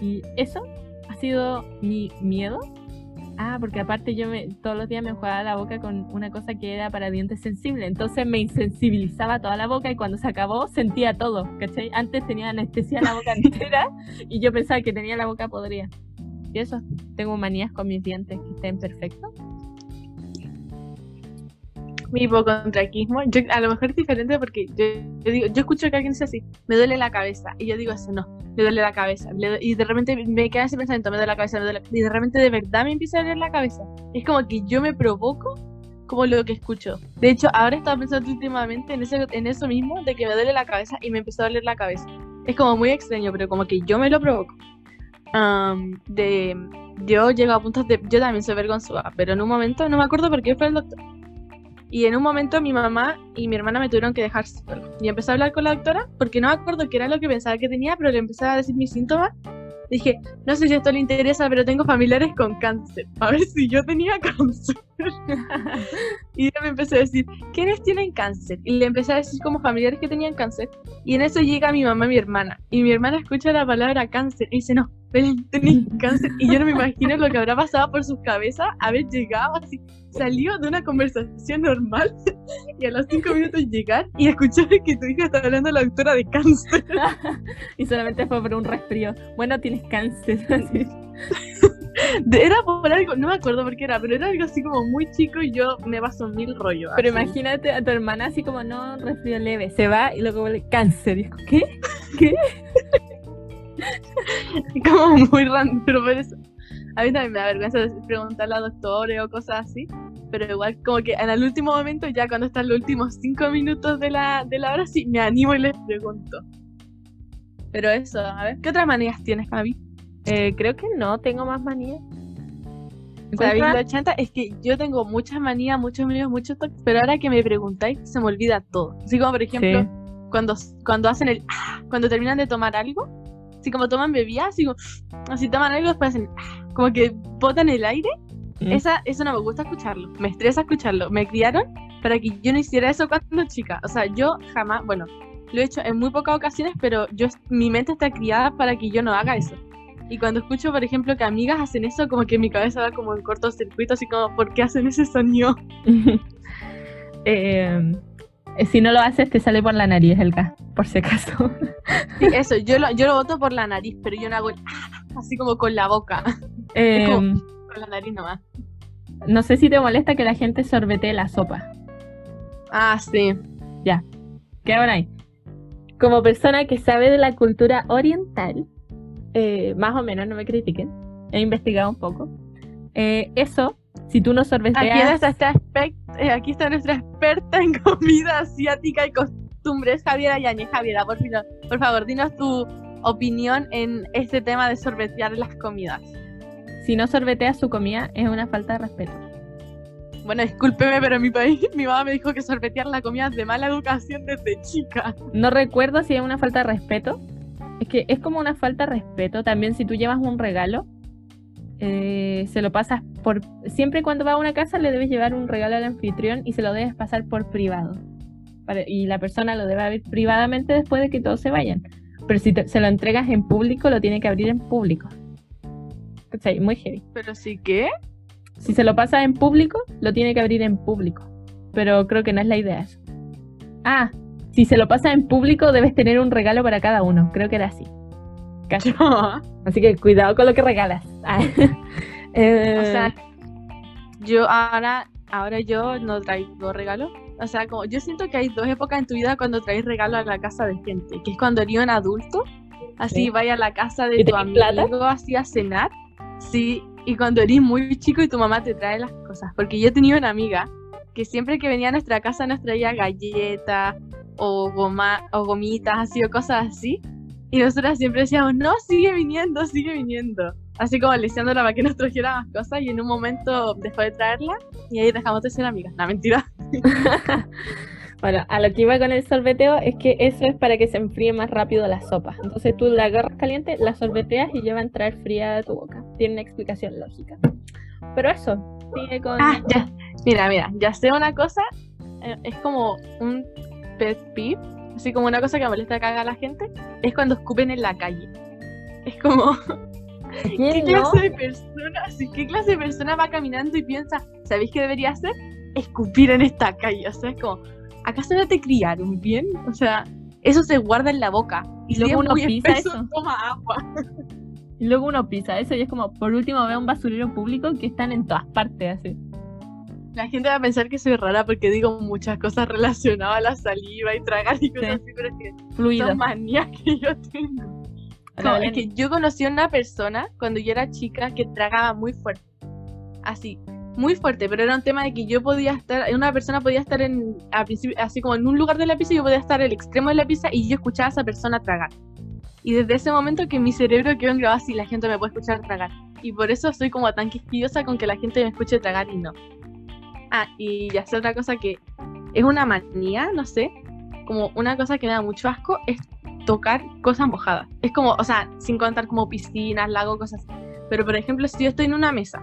Y eso ha sido mi miedo Ah, porque aparte yo me, todos los días me enjuagaba la boca con una cosa que era para dientes sensibles. Entonces me insensibilizaba toda la boca y cuando se acabó sentía todo, ¿cachai? Antes tenía anestesia la boca [LAUGHS] entera y yo pensaba que tenía la boca podrida. Y eso, tengo manías con mis dientes que estén perfectos mi hipocontraquismo, yo, a lo mejor es diferente porque yo, digo, yo escucho que alguien dice así, me duele la cabeza, y yo digo eso, no, me duele la cabeza, y de repente me queda ese pensamiento, me duele la cabeza, me duele, y de repente de verdad me empieza a doler la cabeza. Es como que yo me provoco como lo que escucho. De hecho, ahora estaba pensando últimamente en, ese, en eso mismo, de que me duele la cabeza y me empezó a doler la cabeza. Es como muy extraño, pero como que yo me lo provoco. de, yo llego a puntos de... Yo también soy vergonzosa, pero en un momento, no me acuerdo por qué fue el doctor y en un momento mi mamá y mi hermana me tuvieron que dejar solo. Y empecé a hablar con la doctora porque no me acuerdo qué era lo que pensaba que tenía, pero le empecé a decir mis síntomas. Dije, no sé si esto le interesa, pero tengo familiares con cáncer. A ver si yo tenía [LAUGHS] cáncer. y yo me empecé a decir, ¿quiénes tienen cáncer? Y le empecé a decir como familiares que tenían cáncer. Y en eso llega mi mamá y mi hermana. Y mi hermana escucha la palabra cáncer y dice, no, Belén, tenés cáncer. Y yo no me imagino lo que habrá pasado por sus cabezas haber llegado así. Salió de una conversación normal [LAUGHS] y a los cinco minutos llegar y escuchar que tu hija está hablando a la doctora de cáncer. [LAUGHS] y solamente fue por un resfrío. Bueno, tienes cáncer. [LAUGHS] era por algo, no me acuerdo por qué era, pero era algo así como muy chico y yo me paso mil rollo. Pero imagínate a tu hermana así como, no, resfrío leve, se va y luego vuelve cáncer. Y ¿qué? ¿Qué? como muy random, pero por eso. A mí también me da vergüenza preguntarle a doctores o cosas así, pero igual como que en el último momento, ya cuando están los últimos cinco minutos de la, de la hora, sí, me animo y les pregunto. Pero eso, a ver, ¿qué otras manías tienes, Javi? Eh, creo que no, tengo más manías. David 80 es que yo tengo muchas manías, muchos miedos, muchos toques, pero ahora que me preguntáis se me olvida todo. Así como por ejemplo, cuando, cuando hacen el ah, cuando terminan de tomar algo, así como toman bebidas, así como así toman algo, después hacen como que botan el aire. Mm. Esa, eso no me gusta escucharlo, me estresa escucharlo. Me criaron para que yo no hiciera eso cuando chica. O sea, yo jamás, bueno, lo he hecho en muy pocas ocasiones, pero yo mi mente está criada para que yo no haga eso. Y cuando escucho, por ejemplo, que amigas hacen eso, como que mi cabeza va como en cortocircuito, así como, ¿por qué hacen ese sonido? [LAUGHS] Eh, si no lo haces, te sale por la nariz el gas, por si acaso. [LAUGHS] Sí, eso, yo lo, yo lo boto por la nariz, pero yo no hago el [LAUGHS] así como con la boca. Eh, [LAUGHS] Es como- Con la nariz nomás. no sé si te molesta que la gente sorbetee la sopa. Ah, sí. ¿Qué habrá ahí? Como persona que sabe de la cultura oriental, eh, más o menos, no me critiquen, he investigado un poco. eh, eso, si tú no Aquí, sorbeteas... está, está eh, aquí está nuestra experta en [LAUGHS] comida asiática y costumbres, Javiera Yañez. Javiera, por, por favor, dinos tu opinión en este tema de sorbetear las comidas. Si no sorbeteas su comida, es una falta de respeto. Bueno, discúlpeme, pero en mi país [LAUGHS] mi mamá me dijo que sorbetear la comida es de mala educación desde chica. No recuerdo si es una falta de respeto. Es que es como una falta de respeto. También si tú llevas un regalo, eh, se lo pasas por... Siempre cuando vas a una casa le debes llevar un regalo al anfitrión y se lo debes pasar por privado. Para- y la persona lo debe abrir privadamente después de que todos se vayan. Pero si te- se lo entregas en público, lo tiene que abrir en público. ¿Cachai? Muy heavy. Pero sí que. Si se lo pasa en público, lo tiene que abrir en público. Pero creo que no es la idea eso. Ah, si se lo pasa en público, debes tener un regalo para cada uno. Creo que era así. [LAUGHS] Casi. Así que cuidado con lo que regalas. Ah. [LAUGHS] Eh, O sea, yo ahora, ahora yo no traigo regalo. O sea, como yo siento que hay dos épocas en tu vida cuando traes regalo a la casa de gente, que es cuando eres un adulto, así Sí. vaya a la casa de ¿Y tu amigo plata? así a cenar, sí, y cuando eres muy chico y tu mamá te trae las cosas, porque yo tenía una amiga que siempre que venía a nuestra casa nos traía galletas o goma o gomitas así o cosas así, y nosotras siempre decíamos, no, sigue viniendo, sigue viniendo. Así como aliciándola para que nos trajera más cosas y en un momento dejó de traerla y ahí dejamos de ser amigas. No, mentira. [LAUGHS] Bueno, a lo que iba con el sorbeteo es que eso es para que se enfríe más rápido la sopa. Entonces tú la agarras caliente, la sorbeteas y lleva a entrar fría de tu boca. Tiene una explicación lógica. Pero eso, sigue con... Ah, ya. Mira, mira, ya sé una cosa. eh, es como un pet peeve, así como una cosa que molesta que haga a la gente. Es cuando escupen en la calle. Es como, [LAUGHS] ¿qué ¿Quién no? clase de persona? ¿Qué clase de persona va caminando y piensa, ¿sabéis qué debería hacer? Escupir en esta calle. O sea, es como, ¿acaso no te criaron bien? O sea, eso se guarda en la boca. Y luego si es uno pisa espeso, eso. toma agua. Y luego uno pisa eso y es como, por último, ve un basurero público que están en todas partes así. La gente va a pensar que soy rara porque digo muchas cosas relacionadas a la saliva y tragar y cosas Sí. así, pero es que Fluido. son manías que yo tengo. No, es que yo conocí a una persona cuando yo era chica que tragaba muy fuerte. Así, muy fuerte, pero era un tema de que yo podía estar, una persona podía estar en, al principio, así como en un lugar de la pizza, y yo podía estar el extremo de la pizza y yo escuchaba a esa persona tragar. Y desde ese momento que mi cerebro quedó engravado así, la gente me puede escuchar tragar. Y por eso soy como tan quisquillosa con que la gente me escuche tragar y no. Ah, y ya sé otra cosa que es una manía, no sé, como una cosa que me da mucho asco es tocar cosas mojadas. Es como, o sea, sin contar como piscinas, lagos, cosas así. Pero por ejemplo, si yo estoy en una mesa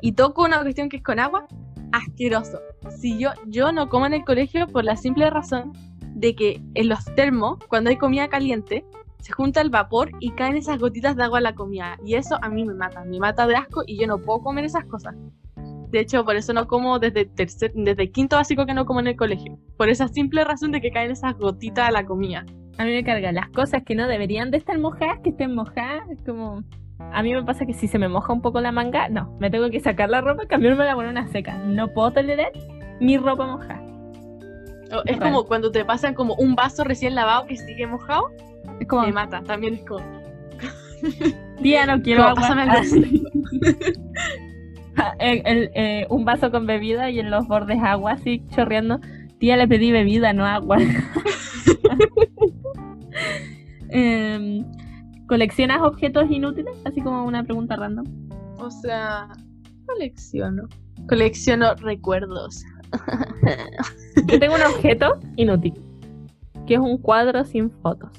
y toco una cuestión que es con agua, asqueroso. Si yo, yo no como en el colegio por la simple razón de que en los termos, cuando hay comida caliente, se junta el vapor y caen esas gotitas de agua a la comida. Y eso a mí me mata, me mata de asco y yo no puedo comer esas cosas. De hecho, por eso no como desde tercer, desde quinto básico que no como en el colegio. Por esa simple razón de que caen esas gotitas a la comida. A mí me carga las cosas que no deberían de estar mojadas, que estén mojadas. Como. A mí me pasa que si se me moja un poco la manga, no, me tengo que sacar la ropa y cambiármela por una seca. No puedo tolerar mi ropa mojada. O Es como cuando te pasan como un vaso recién lavado que sigue mojado, Es como, me mata. También es como, tía, no quiero agua. pásame el Ah, vaso. el- el, eh, un vaso con bebida y en los bordes agua así chorreando. Tía, le pedí bebida, no agua. [LAUGHS] Em, ¿Coleccionas objetos inútiles? Así como una pregunta random. O sea, colecciono. Colecciono recuerdos. Yo tengo un objeto inútil, que es un cuadro sin fotos.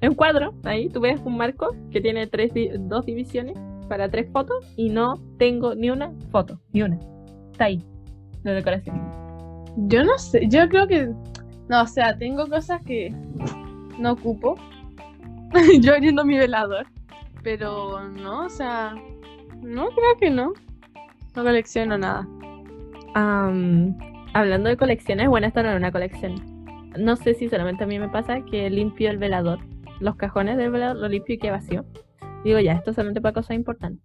Es un cuadro, ahí tú ves un marco que tiene tres, di- dos divisiones para tres fotos y no tengo ni una foto, ni una. Está ahí, de decoración. Yo no sé, yo creo que. No, o sea, tengo cosas que no ocupo. [LAUGHS] yo abriendo mi velador. Pero no, o sea, no creo que no. No colecciono nada. Am, hablando de colecciones, bueno, esto no es una colección. No sé si solamente a mí me pasa que limpio el velador. Los cajones del velador lo limpio y queda vacío. Digo, ya, esto es solamente para cosas importantes.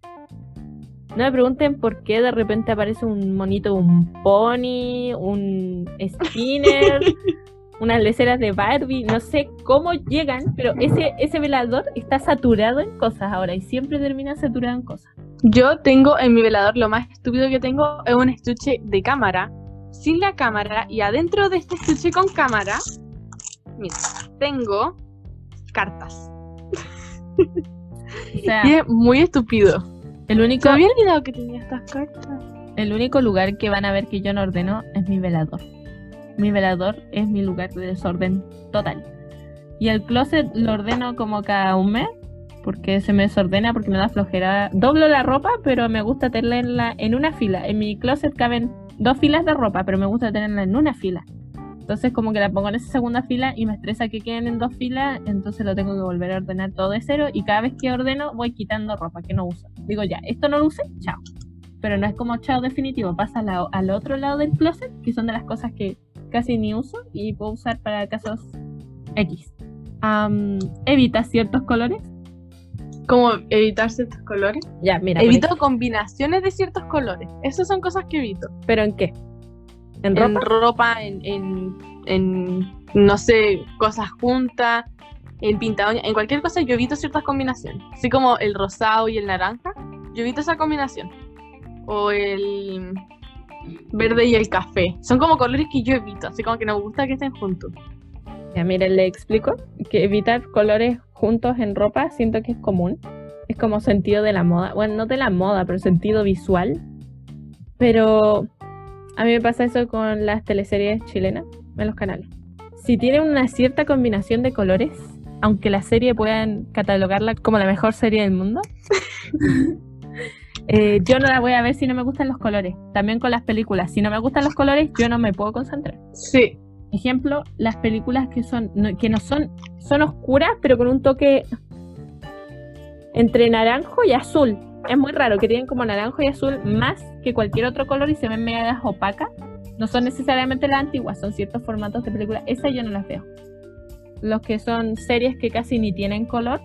No me pregunten por qué de repente aparece un monito, un pony, un [LAUGHS] spinner, unas leceras de Barbie. No sé cómo llegan, pero ese, ese velador está saturado en cosas ahora y siempre termina saturado en cosas. Yo tengo en mi velador lo más estúpido que tengo es un estuche de cámara sin la cámara y adentro de este estuche con cámara, mira, tengo cartas. O sea, Y es muy estúpido. el único, Se había olvidado que tenía estas cartas. el único lugar que van a ver que yo no ordeno es mi velador. Mi velador es mi lugar de desorden total. Y el closet lo ordeno como cada un mes, porque se me desordena, porque me da flojera. Doblo la ropa, pero me gusta tenerla en, una fila. En mi closet caben dos filas de ropa, pero me gusta tenerla en una fila. Entonces como que la pongo en esa segunda fila y me estresa que queden en dos filas, entonces lo tengo que volver a ordenar todo de cero y cada vez que ordeno voy quitando ropa que no uso. Digo ya, esto no lo usé, chao. Pero no es como chao definitivo, pasa al, al otro lado del closet, que son de las cosas que casi ni uso y puedo usar para casos X. Am, evita ciertos colores. Como evitar ciertos colores. Ya, mira. evito combinaciones de ciertos colores. Esas son cosas que evito. ¿Pero en qué? ¿En En ropa? ropa, en, en, en, no sé, cosas juntas, en pinta uña, en cualquier cosa yo evito ciertas combinaciones. Así como el rosado y el naranja, yo evito esa combinación. O el verde y el café. Son como colores que yo evito, así como que no me gusta que estén juntos. Ya, miren, le explico que evitar colores juntos en ropa siento que es común. Es como sentido de la moda. Bueno, no de la moda, pero sentido visual. Pero a mí me pasa eso con las teleseries chilenas en los canales. Si tienen una cierta combinación de colores, aunque la serie puedan catalogarla como la mejor serie del mundo, [LAUGHS] eh, yo no la voy a ver si no me gustan los colores. También con las películas. Si no me gustan los colores, yo no me puedo concentrar. Sí. Ejemplo, las películas que son no, que no son son oscuras, pero con un toque entre naranjo y azul. Es muy raro que tienen como naranjo y azul más que cualquier otro color y se ven medias opacas. No son necesariamente las antiguas, son ciertos formatos de películas. Esas yo no las veo. Los que son series que casi ni tienen color,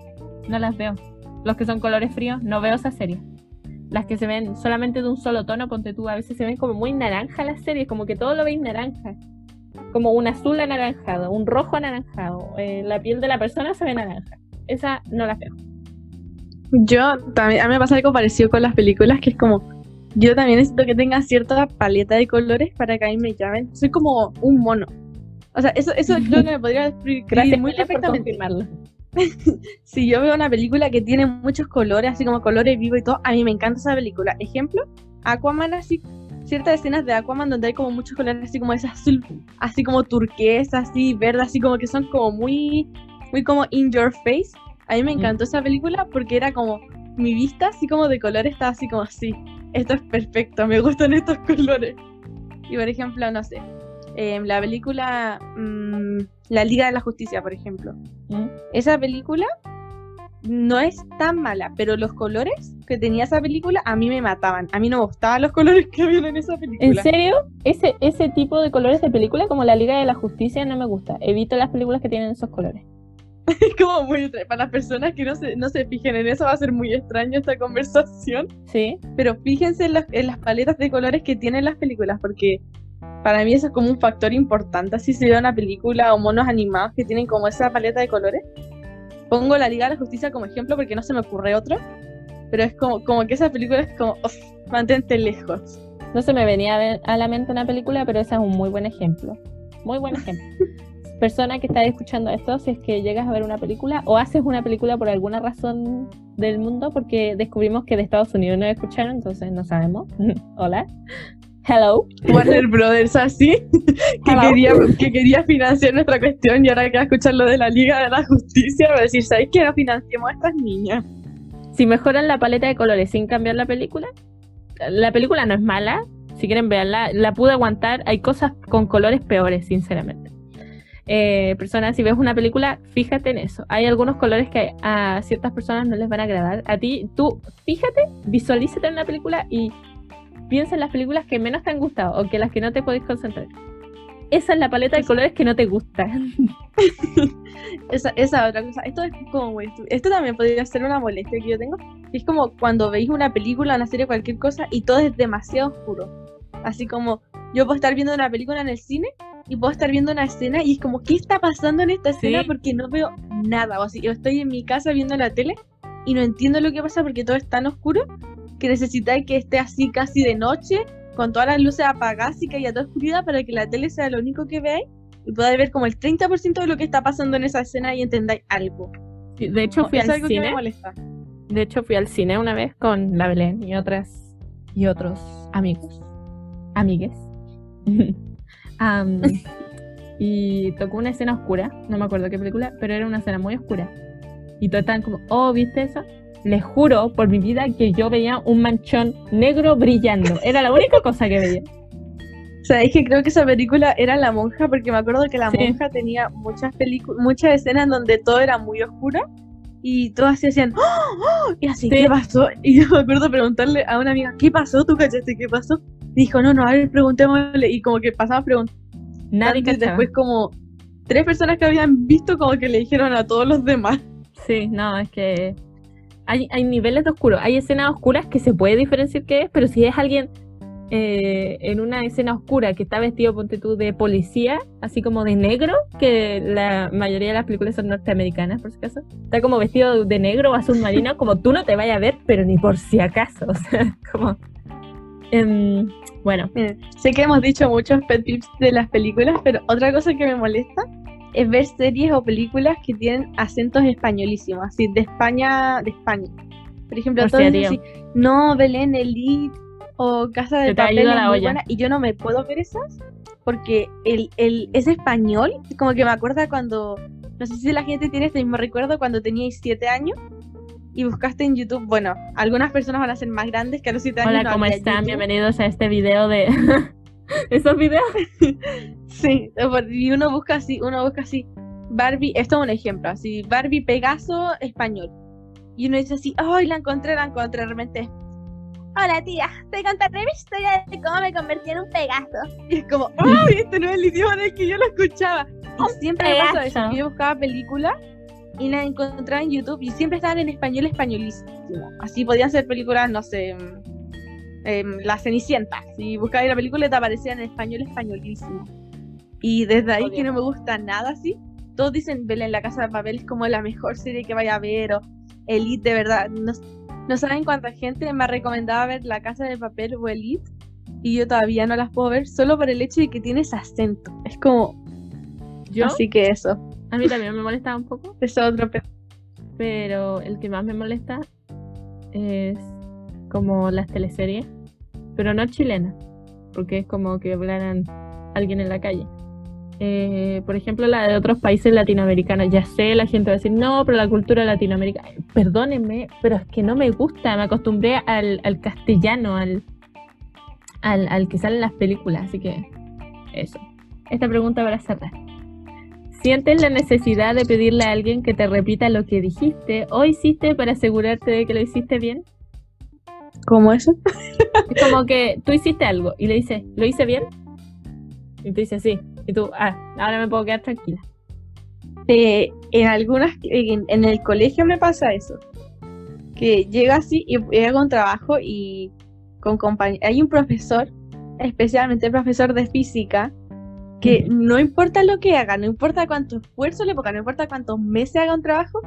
no las veo. Los que son colores fríos, no veo esas series. Las que se ven solamente de un solo tono, ponte tú, a veces se ven como muy naranja las series, como que todo lo veis naranja como un azul anaranjado, un rojo anaranjado. eh, la piel de la persona se ve naranja. Esa no la veo. Yo también, a mí me pasa algo parecido con las películas, que es como, yo también necesito que tenga cierta paleta de colores para que a mí me llamen. Soy como un mono. O sea, eso, eso [LAUGHS] creo que me podría describir Gracias muy por perfectamente. confirmarlo. [LAUGHS] Si yo veo una película que tiene muchos colores, así como colores vivos y todo, a mí me encanta esa película. Ejemplo, Aquaman, así, ciertas escenas de Aquaman donde hay como muchos colores, así como ese azul, así como turquesa, así, verde, así como que son como muy, muy como in your face. A mí me Mm. encantó esa película porque era como, mi vista así como de colores estaba así como así. Esto es perfecto, me gustan estos [LAUGHS] colores. Y por ejemplo, no sé, eh, la película mm, La Liga de la Justicia, por ejemplo ¿Mm? esa película no es tan mala, pero los colores que tenía esa película a mí me mataban. A mí no me gustaban los [LAUGHS] colores que había en esa ¿En película. serio? Ese, ese tipo de colores de película, como la Liga de la Justicia, no me gusta. Evito las películas que tienen esos colores. [LAUGHS] Es como muy extraño. Para las personas que no se, no se fijen en eso va a ser muy extraño esta conversación. Sí. Pero fíjense en las, en las paletas de colores que tienen las películas, porque para mí eso es como un factor importante. Así se ve una película o monos animados que tienen como esa paleta de colores. Pongo la Liga de la Justicia como ejemplo porque no se me ocurre otro. Pero es como, como que esa película es como, "Uf, mantente lejos. No se me venía a, ver- a la mente una película, pero esa es un muy buen ejemplo. Muy buen ejemplo. [LAUGHS] Persona que está escuchando esto, si es que llegas a ver una película o haces una película por alguna razón del mundo, porque descubrimos que de Estados Unidos no escucharon, entonces no sabemos. [LAUGHS] Hola. Hello. Warner Brothers así, que quería, que quería financiar nuestra cuestión y ahora que va a escuchar lo de la Liga de la Justicia va a decir, ¿sabes qué? No financiemos a estas niñas. Si mejoran la paleta de colores sin cambiar la película, la película no es mala. Si quieren verla, la pude aguantar. Hay cosas con colores peores, sinceramente. eh, personas, si ves una película, fíjate en eso. Hay algunos colores que a ciertas personas no les van a agradar. A ti, tú, fíjate, visualízate en una película y piensa en las películas que menos te han gustado o que las que no te podéis concentrar. Esa es la paleta de colores que no te gusta. [LAUGHS] esa, esa otra cosa. Esto es como, esto también podría ser una molestia que yo tengo. Es como cuando veis una película, una serie, cualquier cosa y todo es demasiado oscuro. Así como yo puedo estar viendo una película en el cine y puedo estar viendo una escena y es como, ¿qué está pasando en esta escena? Porque no veo nada. O sea, yo estoy en mi casa viendo la tele y no entiendo lo que pasa porque todo es tan oscuro que necesitáis que esté así casi de noche, con todas las luces apagadas y que haya toda oscuridad para que la tele sea lo único que veáis y podáis ver como el 30% de lo que está pasando en esa escena y entendáis algo. de hecho, fui al cine. De hecho, fui al cine una vez con la Belén y otras y otros amigos, amigues. [LAUGHS] y tocó una escena oscura, no me acuerdo qué película, pero era una escena muy oscura. Y todos estaban como, oh, ¿viste eso? Les juro por mi vida que yo veía un manchón negro brillando. Era la única cosa que veía. O sea, es que creo que esa película era La Monja, porque me acuerdo que La Monja tenía muchas muchas escenas en donde todo era muy oscuro y todas se hacían, ¡Oh! ¡Oh! y así, ¿qué pasó? Y yo me acuerdo preguntarle a una amiga, ¿qué pasó? ¿Tú cachaste qué pasó? dijo, no, no, a ver, preguntémosle. Y como que pasaba preguntando. Nadie que Después como tres personas que habían visto como que le dijeron a todos los demás. Sí, no, es que hay, hay niveles de oscuro. Hay escenas oscuras que se puede diferenciar qué es, pero si es alguien eh, en una escena oscura que está vestido, ponte tú, de policía, así como de negro, que la mayoría de las películas son norteamericanas, por si acaso, está como vestido de negro o azul marino, [LAUGHS] como tú no te vayas a ver, pero ni por si acaso, [LAUGHS] o sea, como... Em, bueno. sé que hemos dicho muchos pet tips de las películas, pero otra cosa que me molesta es ver series o películas que tienen acentos españolísimos, así de España, de España. Por ejemplo, todos dicen no, Belén, Elite o Casa de Papel es muy buena, y yo no me puedo ver esas porque el, el, es español, como que me acuerda cuando, no sé si la gente tiene este mismo recuerdo cuando teníais siete años y buscaste en YouTube, bueno, algunas personas van a ser más grandes que a los 7 años. Hola, ¿cómo están? Bienvenidos a este video de [LAUGHS] [LAUGHS] esos videos. sí, y uno busca así, uno busca así, Barbie, esto es un ejemplo, así, Barbie Pegaso español. Y uno dice así, ¡ay, la encontré, la encontré! Realmente Hola tía, te contaré mi historia de cómo me convertí en un Pegaso. [LAUGHS] Y es como, ¡ay! Este no es el idioma en el que yo lo escuchaba. Y siempre me pasa eso, yo buscaba películas y la encontraba en YouTube y siempre estaban en español españolísimo. Así podían ser películas, no sé, eh, La Cenicienta. Si buscabas la película te aparecían en español españolísimo. Y desde ahí que no me gusta nada así. Todos dicen, Belén, La Casa de Papel es como la mejor serie que vaya a ver o Elite, de verdad. No, no saben cuánta gente me ha recomendado ver La Casa de Papel o Elite y yo todavía no las puedo ver solo por el hecho de que tienes acento. Es como... ¿Yo? Así que eso. A mí también me molesta un poco. [LAUGHS] Es otro Pero el que más me molesta es como las teleseries, pero no chilenas, porque es como que hablaran alguien en la calle. Eh, por ejemplo, la de otros países latinoamericanos. Ya sé, la gente va a decir, no, pero la cultura latinoamericana. Perdónenme, pero es que no me gusta. Me acostumbré al, castellano, al, al, al que sale en las películas. Así que, eso. Esta pregunta para cerrar. ¿Sientes la necesidad de pedirle a alguien que te repita lo que dijiste o hiciste para asegurarte de que lo hiciste bien? ¿Cómo eso? Es como que tú hiciste algo y le dices, ¿lo hice bien? Y tú dices, sí. Y tú, ah, ahora me puedo quedar tranquila. Eh, en algunas, en, el colegio me pasa eso. Que llega así y hago un trabajo y con compañía. Hay un profesor, especialmente el profesor de física, que no importa lo que haga, no importa cuánto esfuerzo le ponga, no importa cuántos meses haga un trabajo,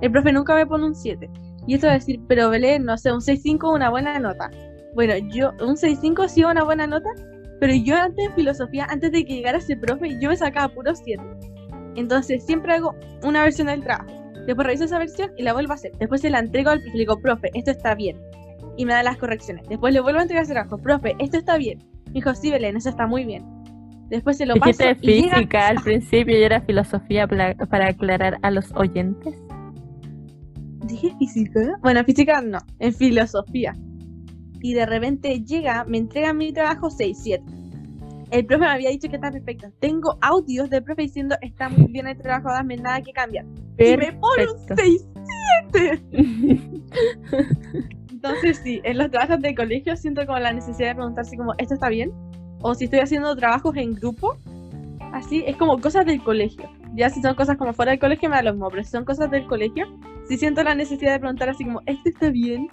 el profe nunca me pone un 7. Y esto va a decir, pero Belén, no sé, un 6.5 una buena nota. Bueno, yo, un 6.5 sí una buena nota, pero yo antes de filosofía, antes de que llegara ese profe, yo me sacaba puro 7. Entonces siempre hago una versión del trabajo. Después reviso esa versión y la vuelvo a hacer. Después se la entrego al profe y le digo, profe, esto está bien. Y me da las correcciones. Después le vuelvo a entregar ese trabajo, profe, esto está bien. Me dijo, sí, Belén, eso está muy bien. Después se lo Dijiste física al principio y era filosofía para, aclarar a los oyentes. ¿Dije física? Bueno, física no, en filosofía. Y de repente llega, me entrega mi trabajo 6, 7. el profe me había dicho que está perfecto. Tengo audios del profe diciendo está muy bien el trabajo, dame nada que cambiar. Y me pone un Perfecto. 6-7. Entonces sí, en los trabajos de colegio siento como la necesidad de preguntarse como, ¿esto está bien? O si estoy haciendo trabajos en grupo, así, es como cosas del colegio. Ya si son cosas como fuera del colegio me da lo mismo, pero si son cosas del colegio, sí siento la necesidad de preguntar así como, ¿esto está bien?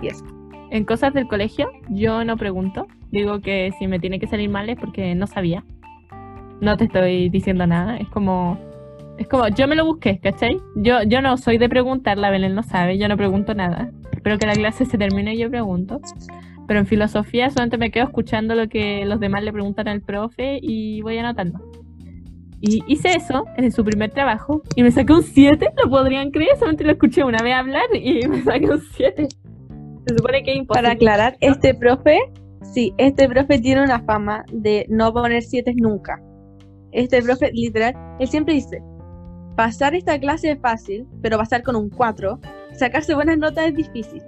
Y eso. En cosas del colegio, yo no pregunto. Digo que si me tiene que salir mal es porque no sabía. No te estoy diciendo nada. Es como. Es como, yo me lo busqué, ¿cachai? Yo, yo no soy de preguntar, la Belén lo sabe, yo no pregunto nada. Espero que la clase se termine y yo pregunto. Pero en filosofía solamente me quedo escuchando lo que los demás le preguntan al profe y voy anotando. Y hice eso en su primer trabajo y me saqué un 7, lo podrían creer, solamente lo escuché una vez hablar y [LAUGHS] me saqué un 7. Se supone que es imposible. Para aclarar, este profe, sí, este profe tiene una fama de no poner siete nunca. Este profe, literal, él siempre dice, pasar esta clase es fácil, pero pasar con un 4, sacarse buenas notas es difícil.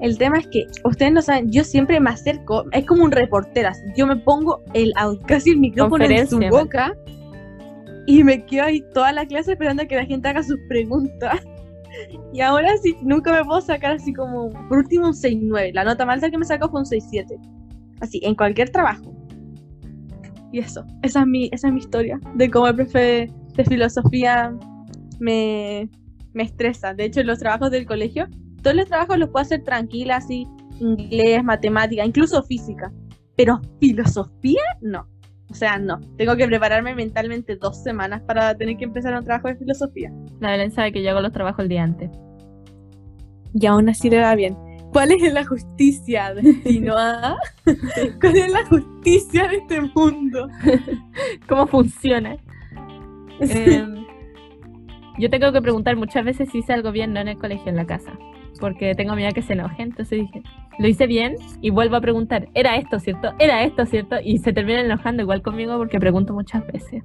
El tema es que, ustedes no saben, yo siempre me acerco, es como un reportero, yo me pongo el, casi el micrófono en su boca y me quedo ahí toda la clase esperando a que la gente haga sus preguntas. [LAUGHS] Y ahora sí, nunca me puedo sacar así como, por último, un 6-9. La nota más alta que me sacó fue un 6-7. Así, en cualquier trabajo. Y eso, esa es mi, esa es mi historia de cómo el profe de filosofía me, me estresa. De hecho, en los trabajos del colegio, todos los trabajos los puedo hacer tranquila, así, inglés, matemática, incluso física. Pero filosofía, no. O sea, no. Tengo que prepararme mentalmente dos semanas para tener que empezar un trabajo de filosofía. La Belén sabe que yo hago los trabajos el día antes. Y aún así le va bien. ¿Cuál es la justicia, destino? ah? [LAUGHS] ¿Cuál es la justicia de este mundo? ¿Cómo funciona? Em, yo tengo que preguntar muchas veces si hice algo bien, no en el colegio, en la casa. Porque tengo miedo a que se enoje. Entonces dije, lo hice bien y vuelvo a preguntar, ¿era esto cierto? ¿Era esto cierto? Y se terminan enojando igual conmigo porque pregunto muchas veces.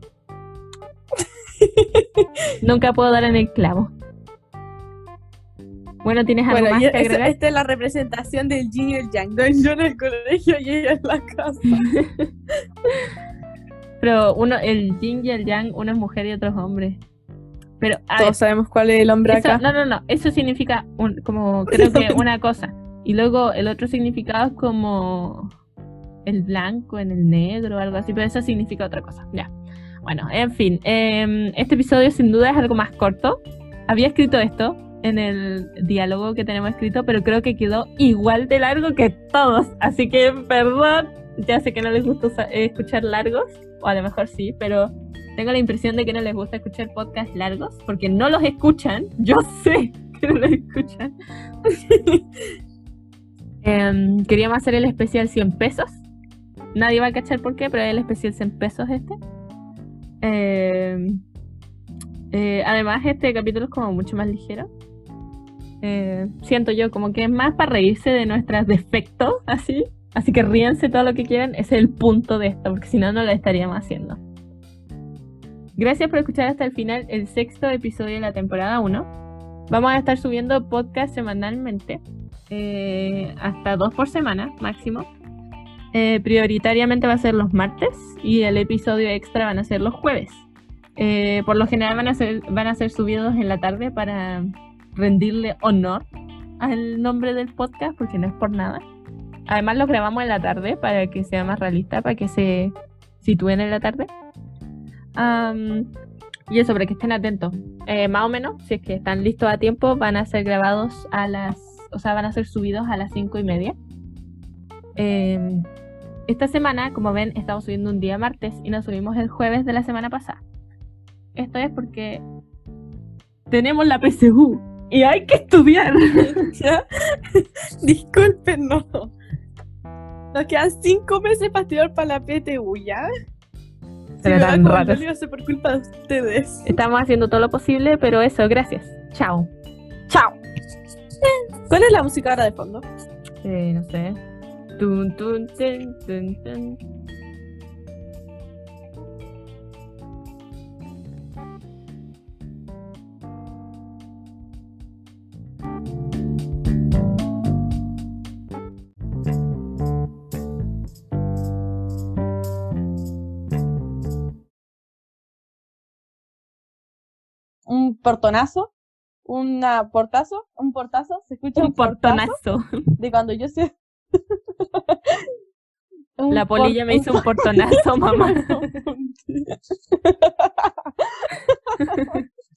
[LAUGHS] Nunca puedo dar en el clavo. Bueno, ¿tienes algo Bueno, más que agregar? esta es la representación del yin y el yang. ¿no? Yo en el colegio y ella en la casa. [LAUGHS] Pero uno, el yin y el yang, uno es mujer y otro es hombre. Pero a ver, Todos sabemos cuál es el hombre Eso- acá. no, no, no. Eso significa un- como [LAUGHS] creo que una cosa. Y luego el otro significado es como el blanco en el negro o algo así, pero eso significa otra cosa. Ya. Bueno, en fin. em, este episodio sin duda es algo más corto. Había escrito esto en el diálogo que tenemos escrito, pero creo que quedó igual de largo que todos. Así que, perdón. Ya sé que no les eh, escuchar largos, o a lo mejor sí, pero tengo la impresión de que no les gusta escuchar podcasts largos porque no los escuchan. Yo sé que no los escuchan. [LAUGHS] Em, queríamos hacer el especial 100 pesos. Nadie va a cachar por qué, pero es el especial 100 pesos este. Em, eh, además, este capítulo es como mucho más ligero. Eh, siento yo como que es más para reírse de nuestros defectos, así. Así que ríense todo lo que quieran. Ese es el punto de esto, porque si no, no lo estaríamos haciendo. Gracias por escuchar hasta el final el sexto episodio de la temporada 1. Vamos a estar subiendo podcast semanalmente, eh, hasta dos por semana máximo. Eh, prioritariamente va a ser los martes y el episodio extra van a ser los jueves. Eh, por lo general van a, ser, van a ser subidos en la tarde para rendirle honor al nombre del podcast, porque no es por nada. Además lo grabamos en la tarde para que sea más realista, para que se sitúen en la tarde. Am, y eso, para que estén atentos. Eh, más o menos, si es que están listos a tiempo, van a ser grabados a las, o sea, van a ser subidos a las cinco y media. Eh, esta semana, como ven, estamos subiendo un día martes y nos subimos el jueves de la semana pasada. Esto es porque tenemos la PSU y hay que estudiar. [LAUGHS] ¿Ya? [LAUGHS] Discúlpenos. Nos quedan cinco meses para estudiar para la PTU, ¿ya? Me da tan ser por culpa de ustedes. Estamos haciendo todo lo posible, pero eso, gracias. Chao. ¡Chao! ¿Cuál es la música ahora de fondo? Eh, no sé. Tun, tun, tun, un portonazo, una portazo, un portazo, se escucha un, Un portazo portonazo. de cuando yo sé. [LAUGHS] La polilla me hizo un portonazo, mamá. [LAUGHS]